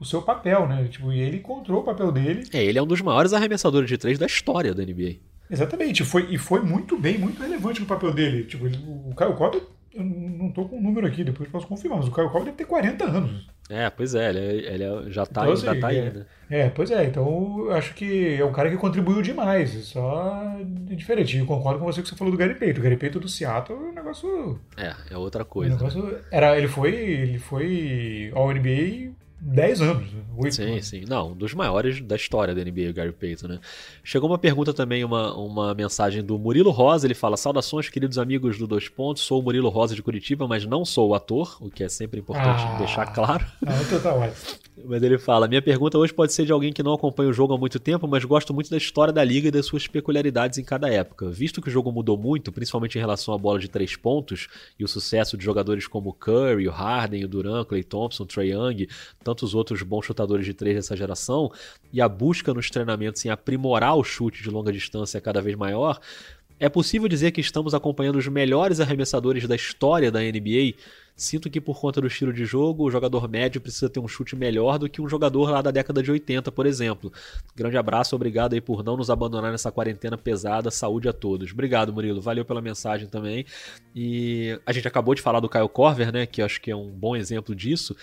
o seu papel, né? Tipo, e ele encontrou o papel dele. É, ele é um dos maiores arremessadores de três da história da NBA. Exatamente, foi, e foi muito bem, muito relevante no papel dele. Tipo, o Caio Cotter, eu não tô com o número aqui, depois posso confirmar, mas o Caio Cotter deve ter 40 anos. É, pois é, ele, é, ele é, já tá, então, assim, já tá aí, é, né? É, pois é, então eu acho que é um cara que contribuiu demais, só diferente. Eu concordo com você que você falou do Gary Payton. O Gary Payton do Seattle é um negócio... É, é outra coisa. Um negócio, né? era, ele foi, ele foi ao NBA 10 anos, 8 Sim, anos. sim. Não, um dos maiores da história da NBA, o Gary Payton, né? Chegou uma pergunta também, uma, uma mensagem do Murilo Rosa, ele fala, saudações, queridos amigos do Dois Pontos, sou o Murilo Rosa de Curitiba, mas não sou o ator, o que é sempre importante ah, deixar claro. Não, tá ótimo. Mas ele fala: Minha pergunta hoje pode ser de alguém que não acompanha o jogo há muito tempo, mas gosto muito da história da liga e das suas peculiaridades em cada época. Visto que o jogo mudou muito, principalmente em relação à bola de três pontos e o sucesso de jogadores como o Curry, o Harden, o Durant, Clay Thompson, o Trae Young, tantos outros bons chutadores de três dessa geração, e a busca nos treinamentos em aprimorar o chute de longa distância cada vez maior, é possível dizer que estamos acompanhando os melhores arremessadores da história da NBA Sinto que por conta do estilo de jogo, o jogador médio precisa ter um chute melhor do que um jogador lá da década de 80, por exemplo. Grande abraço, obrigado aí por não nos abandonar nessa quarentena pesada. Saúde a todos. Obrigado, Murilo. Valeu pela mensagem também. E a gente acabou de falar do Kyle Corver, né, que acho que é um bom exemplo disso.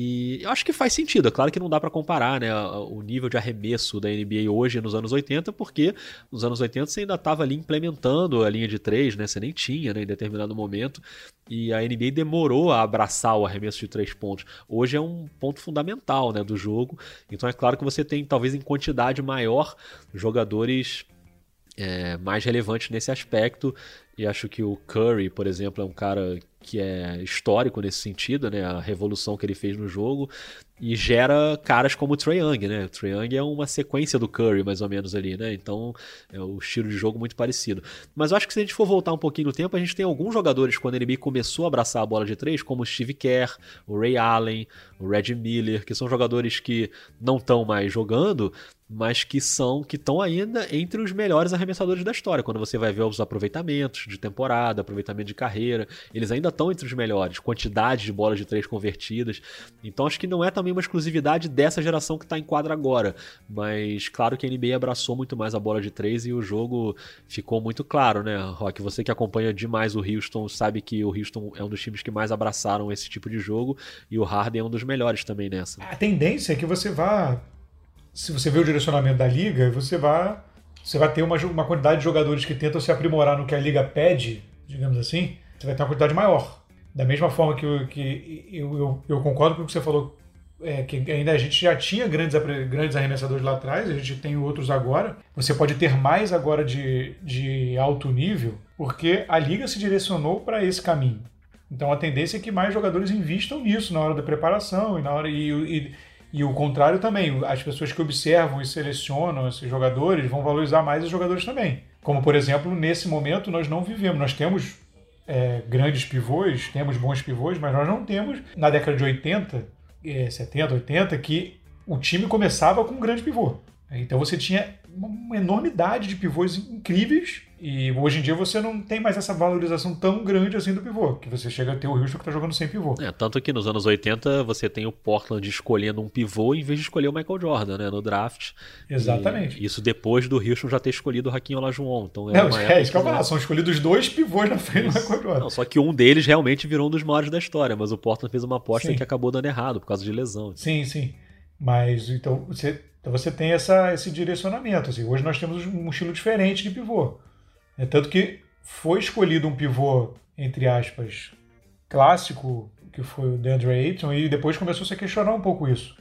E eu acho que faz sentido. É claro que não dá para comparar né, o nível de arremesso da NBA hoje nos anos 80, porque nos anos 80 você ainda estava ali implementando a linha de três, né? Você nem tinha né, em determinado momento. E a NBA demorou a abraçar o arremesso de três pontos. Hoje é um ponto fundamental né, do jogo. Então é claro que você tem, talvez em quantidade maior, jogadores é, mais relevantes nesse aspecto. E acho que o Curry, por exemplo, é um cara que é histórico nesse sentido, né? A revolução que ele fez no jogo e gera caras como o Trae Young, né? O Trae Young é uma sequência do Curry, mais ou menos ali, né? Então é o estilo de jogo muito parecido. Mas eu acho que se a gente for voltar um pouquinho no tempo, a gente tem alguns jogadores quando NBA começou a abraçar a bola de três, como o Steve Kerr, o Ray Allen, o Reggie Miller, que são jogadores que não estão mais jogando, mas que são que estão ainda entre os melhores arremessadores da história. Quando você vai ver os aproveitamentos de temporada, aproveitamento de carreira, eles ainda estão entre os melhores, quantidade de bolas de três convertidas. Então acho que não é também uma exclusividade dessa geração que está em quadra agora, mas claro que a NBA abraçou muito mais a bola de três e o jogo ficou muito claro, né, Rock? Você que acompanha demais o Houston sabe que o Houston é um dos times que mais abraçaram esse tipo de jogo e o Harden é um dos melhores também nessa. A tendência é que você vá se você vê o direcionamento da liga, você vai, você vai ter uma, uma quantidade de jogadores que tentam se aprimorar no que a liga pede, digamos assim, você vai ter uma quantidade maior. Da mesma forma que eu, que eu, eu, eu concordo com o que você falou, é, que ainda a gente já tinha grandes, grandes arremessadores lá atrás, a gente tem outros agora. Você pode ter mais agora de, de alto nível, porque a liga se direcionou para esse caminho. Então a tendência é que mais jogadores investam nisso na hora da preparação e na hora e, e, e o contrário também, as pessoas que observam e selecionam esses jogadores vão valorizar mais os jogadores também. Como, por exemplo, nesse momento nós não vivemos. Nós temos é, grandes pivôs, temos bons pivôs, mas nós não temos, na década de 80, é, 70, 80, que o time começava com um grande pivô. Então você tinha uma enormidade de pivôs incríveis e hoje em dia você não tem mais essa valorização tão grande assim do pivô, que você chega a ter o Houston que está jogando sem pivô. É, tanto que nos anos 80 você tem o Portland escolhendo um pivô em vez de escolher o Michael Jordan, né, no draft. Exatamente. E isso depois do Houston já ter escolhido o Raquinho Olajuwon. Então é, não, é isso que eu falar, são escolhidos dois pivôs na frente isso. do Michael Jordan. Não, só que um deles realmente virou um dos maiores da história, mas o Portland fez uma aposta sim. que acabou dando errado por causa de lesão. Sim, sim. Mas então você, então você tem essa, esse direcionamento. Assim. Hoje nós temos um estilo diferente de pivô. É tanto que foi escolhido um pivô, entre aspas, clássico, que foi o DeAndre Ayton, e depois começou -se a questionar um pouco isso.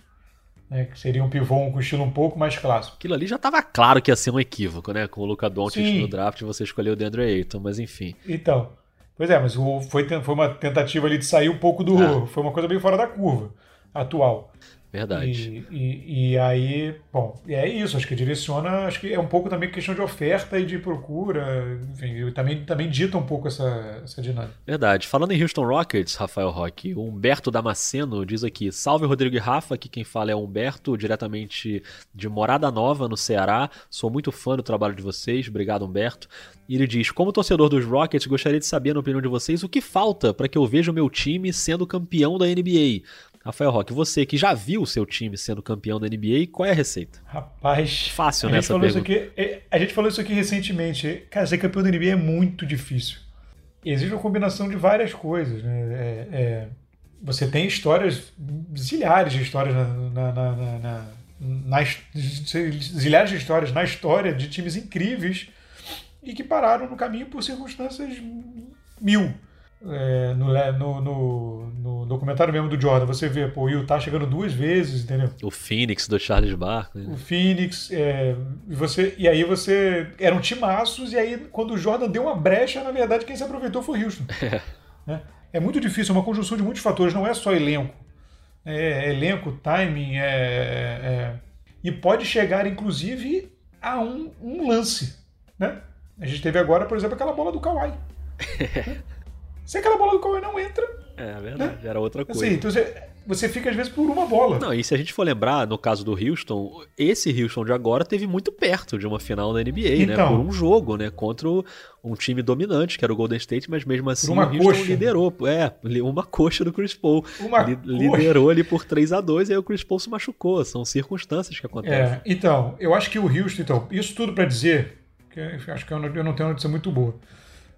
Né, que seria um pivô com estilo um pouco mais clássico. Aquilo ali já estava claro que ia ser um equívoco, né? Com o Luca Doncic no draft, você escolheu o DeAndre Ayton, mas enfim. Então, pois é, mas foi, foi uma tentativa ali de sair um pouco do... Ah. Foi uma coisa bem fora da curva atual. Verdade. E, e, e, aí, bom, é isso, acho que direciona, acho que é um pouco também questão de oferta e de procura, enfim, também, também dita um pouco essa, essa dinâmica. Verdade. Falando em Houston Rockets, Rafael Roque, o Humberto Damasceno diz aqui: Salve Rodrigo e Rafa, aqui quem fala é o Humberto, diretamente de Morada Nova, no Ceará. Sou muito fã do trabalho de vocês, obrigado Humberto. E ele diz: Como torcedor dos Rockets, gostaria de saber, na opinião de vocês, o que falta para que eu veja o meu time sendo campeão da NBA. Rafael Roque, você que já viu o seu time sendo campeão da NBA, qual é a receita? Rapaz, fácil nessa pergunta. Aqui, é, a gente falou isso aqui recentemente. Cara, ser campeão da NBA é muito difícil. Existe uma combinação de várias coisas. Né? É, é, você tem histórias, zilhares de histórias na, na, na, na, na zilhares de histórias na história de times incríveis e que pararam no caminho por circunstâncias mil é, no, no, no, no, documentário mesmo do Jordan, você vê pô, o Utah chegando duas vezes, entendeu? O Phoenix do Charles Barkley. Né? O Phoenix, é, e, você, e aí você. Eram timaços, e aí quando o Jordan deu uma brecha, na verdade quem se aproveitou foi o Houston. É, né? é muito difícil, é uma conjunção de muitos fatores, não é só elenco. É, é elenco, timing, é, é, e pode chegar inclusive a um, um lance. Né? A gente teve agora, por exemplo, aquela bola do Kawhi. né? Se aquela bola do Kawhi não entra. É, é verdade, né? era outra assim, coisa. Assim, então você, você fica às vezes por uma bola. Não, e se a gente for lembrar, no caso do Houston, esse Houston de agora teve muito perto de uma final da NBA, né? então, né? Por um jogo, né? Contra um time dominante, que era o Golden State, mas mesmo assim o Houston coxa. liderou. É, uma coxa do Chris Paul. Uma Li, liderou ali por 3 a 2 e aí o Chris Paul se machucou. São circunstâncias que acontecem. É, então, eu acho que o Houston, então, isso tudo para dizer, que acho que eu não, eu não tenho uma notícia muito boa.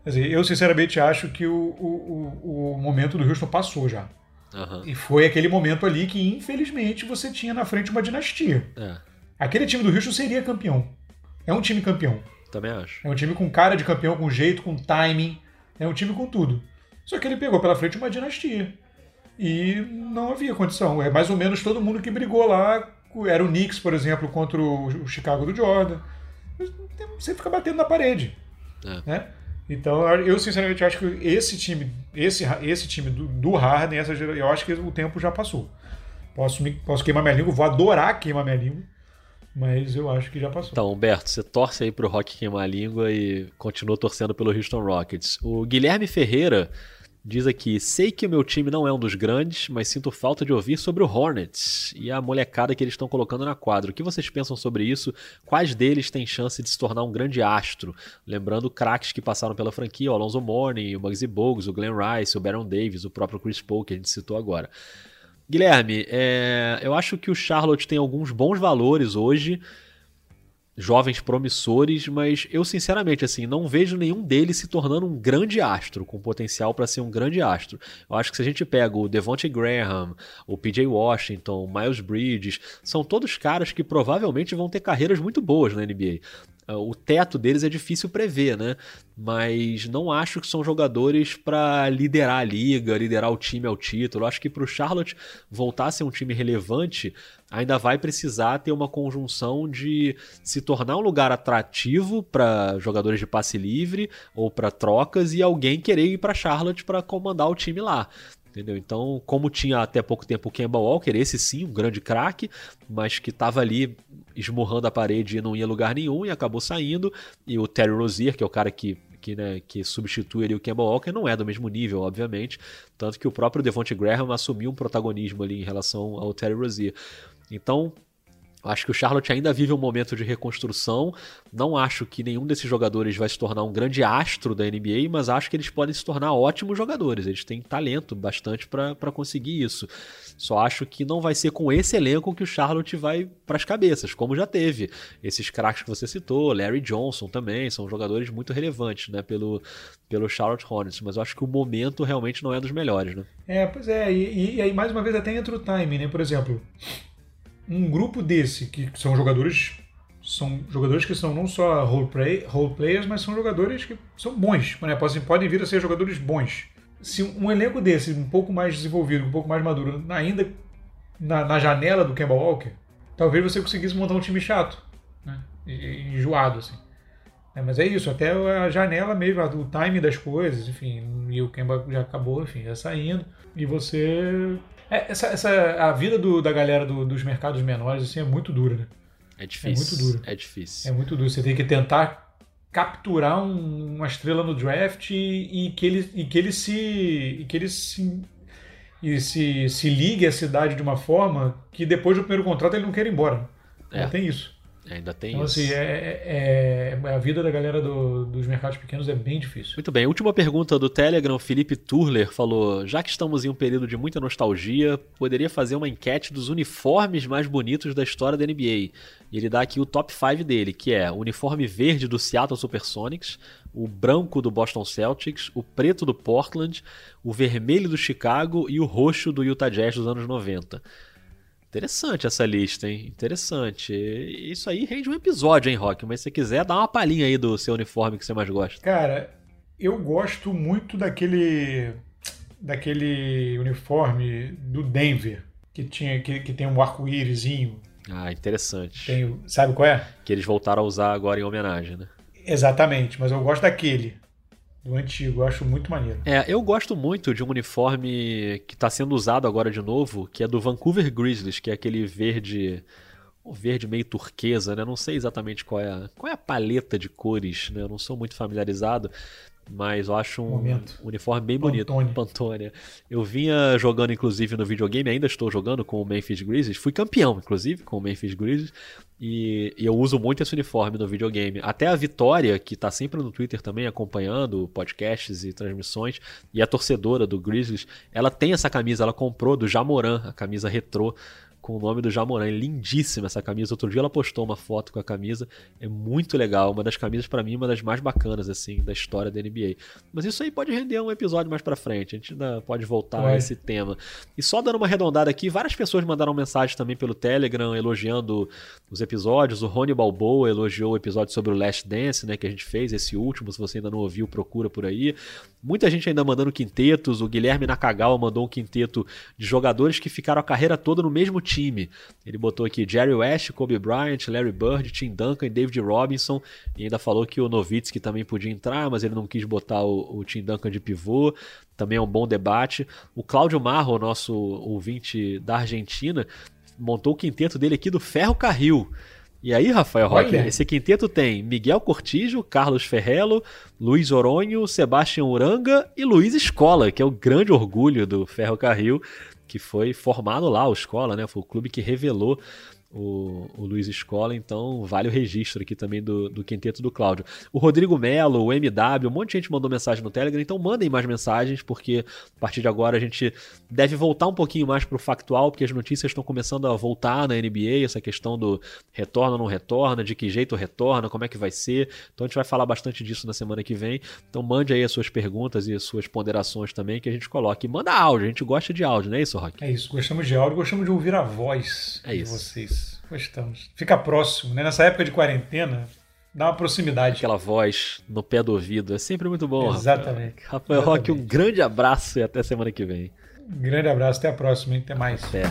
Quer dizer, eu sinceramente acho que o, o, o, momento do Houston passou já. Uhum. E foi aquele momento ali que, infelizmente, você tinha na frente uma dinastia. É. Aquele time do Houston seria campeão. É um time campeão. Também acho. É um time com cara de campeão, com jeito, com timing. É um time com tudo. Só que ele pegou pela frente uma dinastia. E não havia condição. É mais ou menos todo mundo que brigou lá. Era o Knicks, por exemplo, contra o Chicago do Jordan. Você fica batendo na parede. É. Né? Então, eu sinceramente acho que esse time, esse, esse time do, do Harden, essa, eu acho que o tempo já passou. Posso, me, posso queimar minha língua, vou adorar queimar minha língua, mas eu acho que já passou. Então, Humberto, você torce aí pro Rock queimar a língua e continua torcendo pelo Houston Rockets. O Guilherme Ferreira Diz aqui: sei que o meu time não é um dos grandes, mas sinto falta de ouvir sobre o Hornets e a molecada que eles estão colocando na quadra. O que vocês pensam sobre isso? Quais deles têm chance de se tornar um grande astro? Lembrando craques que passaram pela franquia: o Alonso Mourning, o Muggsy Bogues, o Glenn Rice, o Baron Davis, o próprio Chris Paul, que a gente citou agora. Guilherme, é, eu acho que o Charlotte tem alguns bons valores hoje jovens promissores, mas eu sinceramente assim não vejo nenhum deles se tornando um grande astro com potencial para ser um grande astro. Eu acho que se a gente pega o Devonte Graham, o PJ Washington, o Miles Bridges, são todos caras que provavelmente vão ter carreiras muito boas na NBA. Ah, o teto deles é difícil prever, né? Mas não acho que são jogadores para liderar a liga, liderar o time ao título. Acho que para o Charlotte voltar a ser um time relevante, ainda vai precisar ter uma conjunção de se tornar um lugar atrativo para jogadores de passe livre ou para trocas e alguém querer ir para Charlotte para comandar o time lá. Entendeu? Então, como tinha até pouco tempo o Kemba Walker, esse sim, um grande craque, mas que estava ali esmurrando a parede e não ia lugar nenhum e acabou saindo. E o Terry Rozier, que é o cara que que, né, que substitui ali o Kemba Walker, não é do mesmo nível, obviamente. Tanto que o próprio Devonte Graham assumiu um protagonismo ali em relação ao Terry Rozier. Então, Acho que o Charlotte ainda vive um momento de reconstrução. Não acho que nenhum desses jogadores vai se tornar um grande astro da NBA, mas acho que eles podem se tornar ótimos jogadores. Eles têm talento bastante para conseguir isso. Só acho que não vai ser com esse elenco que o Charlotte vai para as cabeças, como já teve. Esses craques que você citou, Larry Johnson também, são jogadores muito relevantes né, pelo, pelo Charlotte Hornets. Mas acho que o momento realmente não é dos melhores. Né? É, pois é. E, e aí, mais uma vez, até entra o time, né? Por exemplo um grupo desse, que são jogadores são jogadores que são não só role, play, role players, mas são jogadores que são bons, né? podem, podem vir a ser jogadores bons. Se um elenco desse, um pouco mais desenvolvido, um pouco mais maduro, ainda na, na janela do Kemba Walker, talvez você conseguisse montar um time chato, né? enjoado, assim. É, mas é isso, até a janela mesmo, o time das coisas, enfim, e o Kemba já acabou, enfim, já saindo, e você é, essa, essa, a vida do, da galera do, dos mercados menores assim, é muito dura, né? É difícil. É muito duro. É difícil. É muito duro. Você tem que tentar capturar um, uma estrela no draft e, e, que ele, e que ele se. E que ele se e se, se ligue à cidade de uma forma que depois do primeiro contrato ele não quer ir embora. É. Não tem isso. Ainda tem então, isso. Assim, é, é, é, a vida da galera do, dos mercados pequenos é bem difícil. Muito bem. Última pergunta do Telegram. Felipe Turler falou: Já que estamos em um período de muita nostalgia, poderia fazer uma enquete dos uniformes mais bonitos da história da NBA. E ele dá aqui o top 5 dele, que é o uniforme verde do Seattle Supersonics, o branco do Boston Celtics, o preto do Portland, o vermelho do Chicago e o roxo do Utah Jazz dos anos 90. Interessante essa lista, hein? Interessante. Isso aí rende um episódio, hein, Rock? Mas se você quiser, dá uma palhinha aí do seu uniforme que você mais gosta. Cara, eu gosto muito daquele daquele uniforme do Denver, que tinha que, que tem um arco-írisinho. Ah, interessante. Tem, sabe qual é? Que eles voltaram a usar agora em homenagem, né? Exatamente, mas eu gosto daquele do antigo. Eu acho muito maneiro. É, eu gosto muito de um uniforme que está sendo usado agora de novo, que é do Vancouver Grizzlies, que é aquele verde o verde meio turquesa, né? Não sei exatamente qual é a, qual é a paleta de cores, né? Eu não sou muito familiarizado, mas eu acho um Momento. uniforme bem bonito. Pantone. Pantone. Eu vinha jogando, inclusive, no videogame, ainda estou jogando com o Memphis Grizzlies. Fui campeão, inclusive, com o Memphis Grizzlies. E, eu uso muito esse uniforme no videogame. Até a Vitória, que está sempre no Twitter também, acompanhando podcasts e transmissões, e a torcedora do Grizzlies, ela tem essa camisa, ela comprou do Jamoran, a camisa retrô com o nome do Jamoran. Lindíssima essa camisa. Outro dia ela postou uma foto com a camisa. É muito legal. Uma das camisas, para mim, uma das mais bacanas, assim, da história da NBA. Mas isso aí pode render um episódio mais pra frente. A gente ainda pode voltar a esse tema. E só dando uma arredondada aqui, várias pessoas mandaram mensagem também pelo Telegram elogiando os episódios. O Rony Balboa elogiou o episódio sobre o Last Dance, né, que a gente fez, esse último. Se você ainda não ouviu, procura por aí. Muita gente ainda mandando quintetos. O Guilherme Nakagawa mandou um quinteto de jogadores que ficaram a carreira toda no mesmo time. Ele botou aqui Jerry West, Kobe Bryant, Larry Bird, Tim Duncan e David Robinson. E ainda falou que o Nowitzki também podia entrar, mas ele não quis botar o, o Tim Duncan de pivô. Também é um bom debate. O Cláudio Marro, nosso ouvinte da Argentina, montou o quinteto dele aqui do Ferro Carril. E aí, Rafael Roque, esse quinteto tem Miguel Cortijo, Carlos Ferrelo, Luiz Oronho, Sebastião Uranga e Luiz Escola, que é o grande orgulho do Ferro Carril, que foi formado lá, o Escola, né? Foi o clube que revelou o, o Luiz Escola, então vale o registro aqui também do, do quinteto do Cláudio. O Rodrigo Melo, o MW, um monte de gente mandou mensagem no Telegram, então mandem mais mensagens, porque a partir de agora a gente deve voltar um pouquinho mais para o factual, porque as notícias estão começando a voltar na NBA, essa questão do retorna ou não retorna, de que jeito retorna, como é que vai ser. Então a gente vai falar bastante disso na semana que vem. Então mande aí as suas perguntas e as suas ponderações também, que a gente coloque. Manda áudio, a gente gosta de áudio, não é isso, Rock? É isso, gostamos de áudio, gostamos de ouvir a voz é de vocês. Gostamos. Fica próximo, né? Nessa época de quarentena, dá uma proximidade. Aquela voz no pé do ouvido. É sempre muito bom. Exatamente. Rafael, Rafael Roque, um grande abraço e até semana que vem. Um grande abraço, até a próxima, hein? Até mais. Até.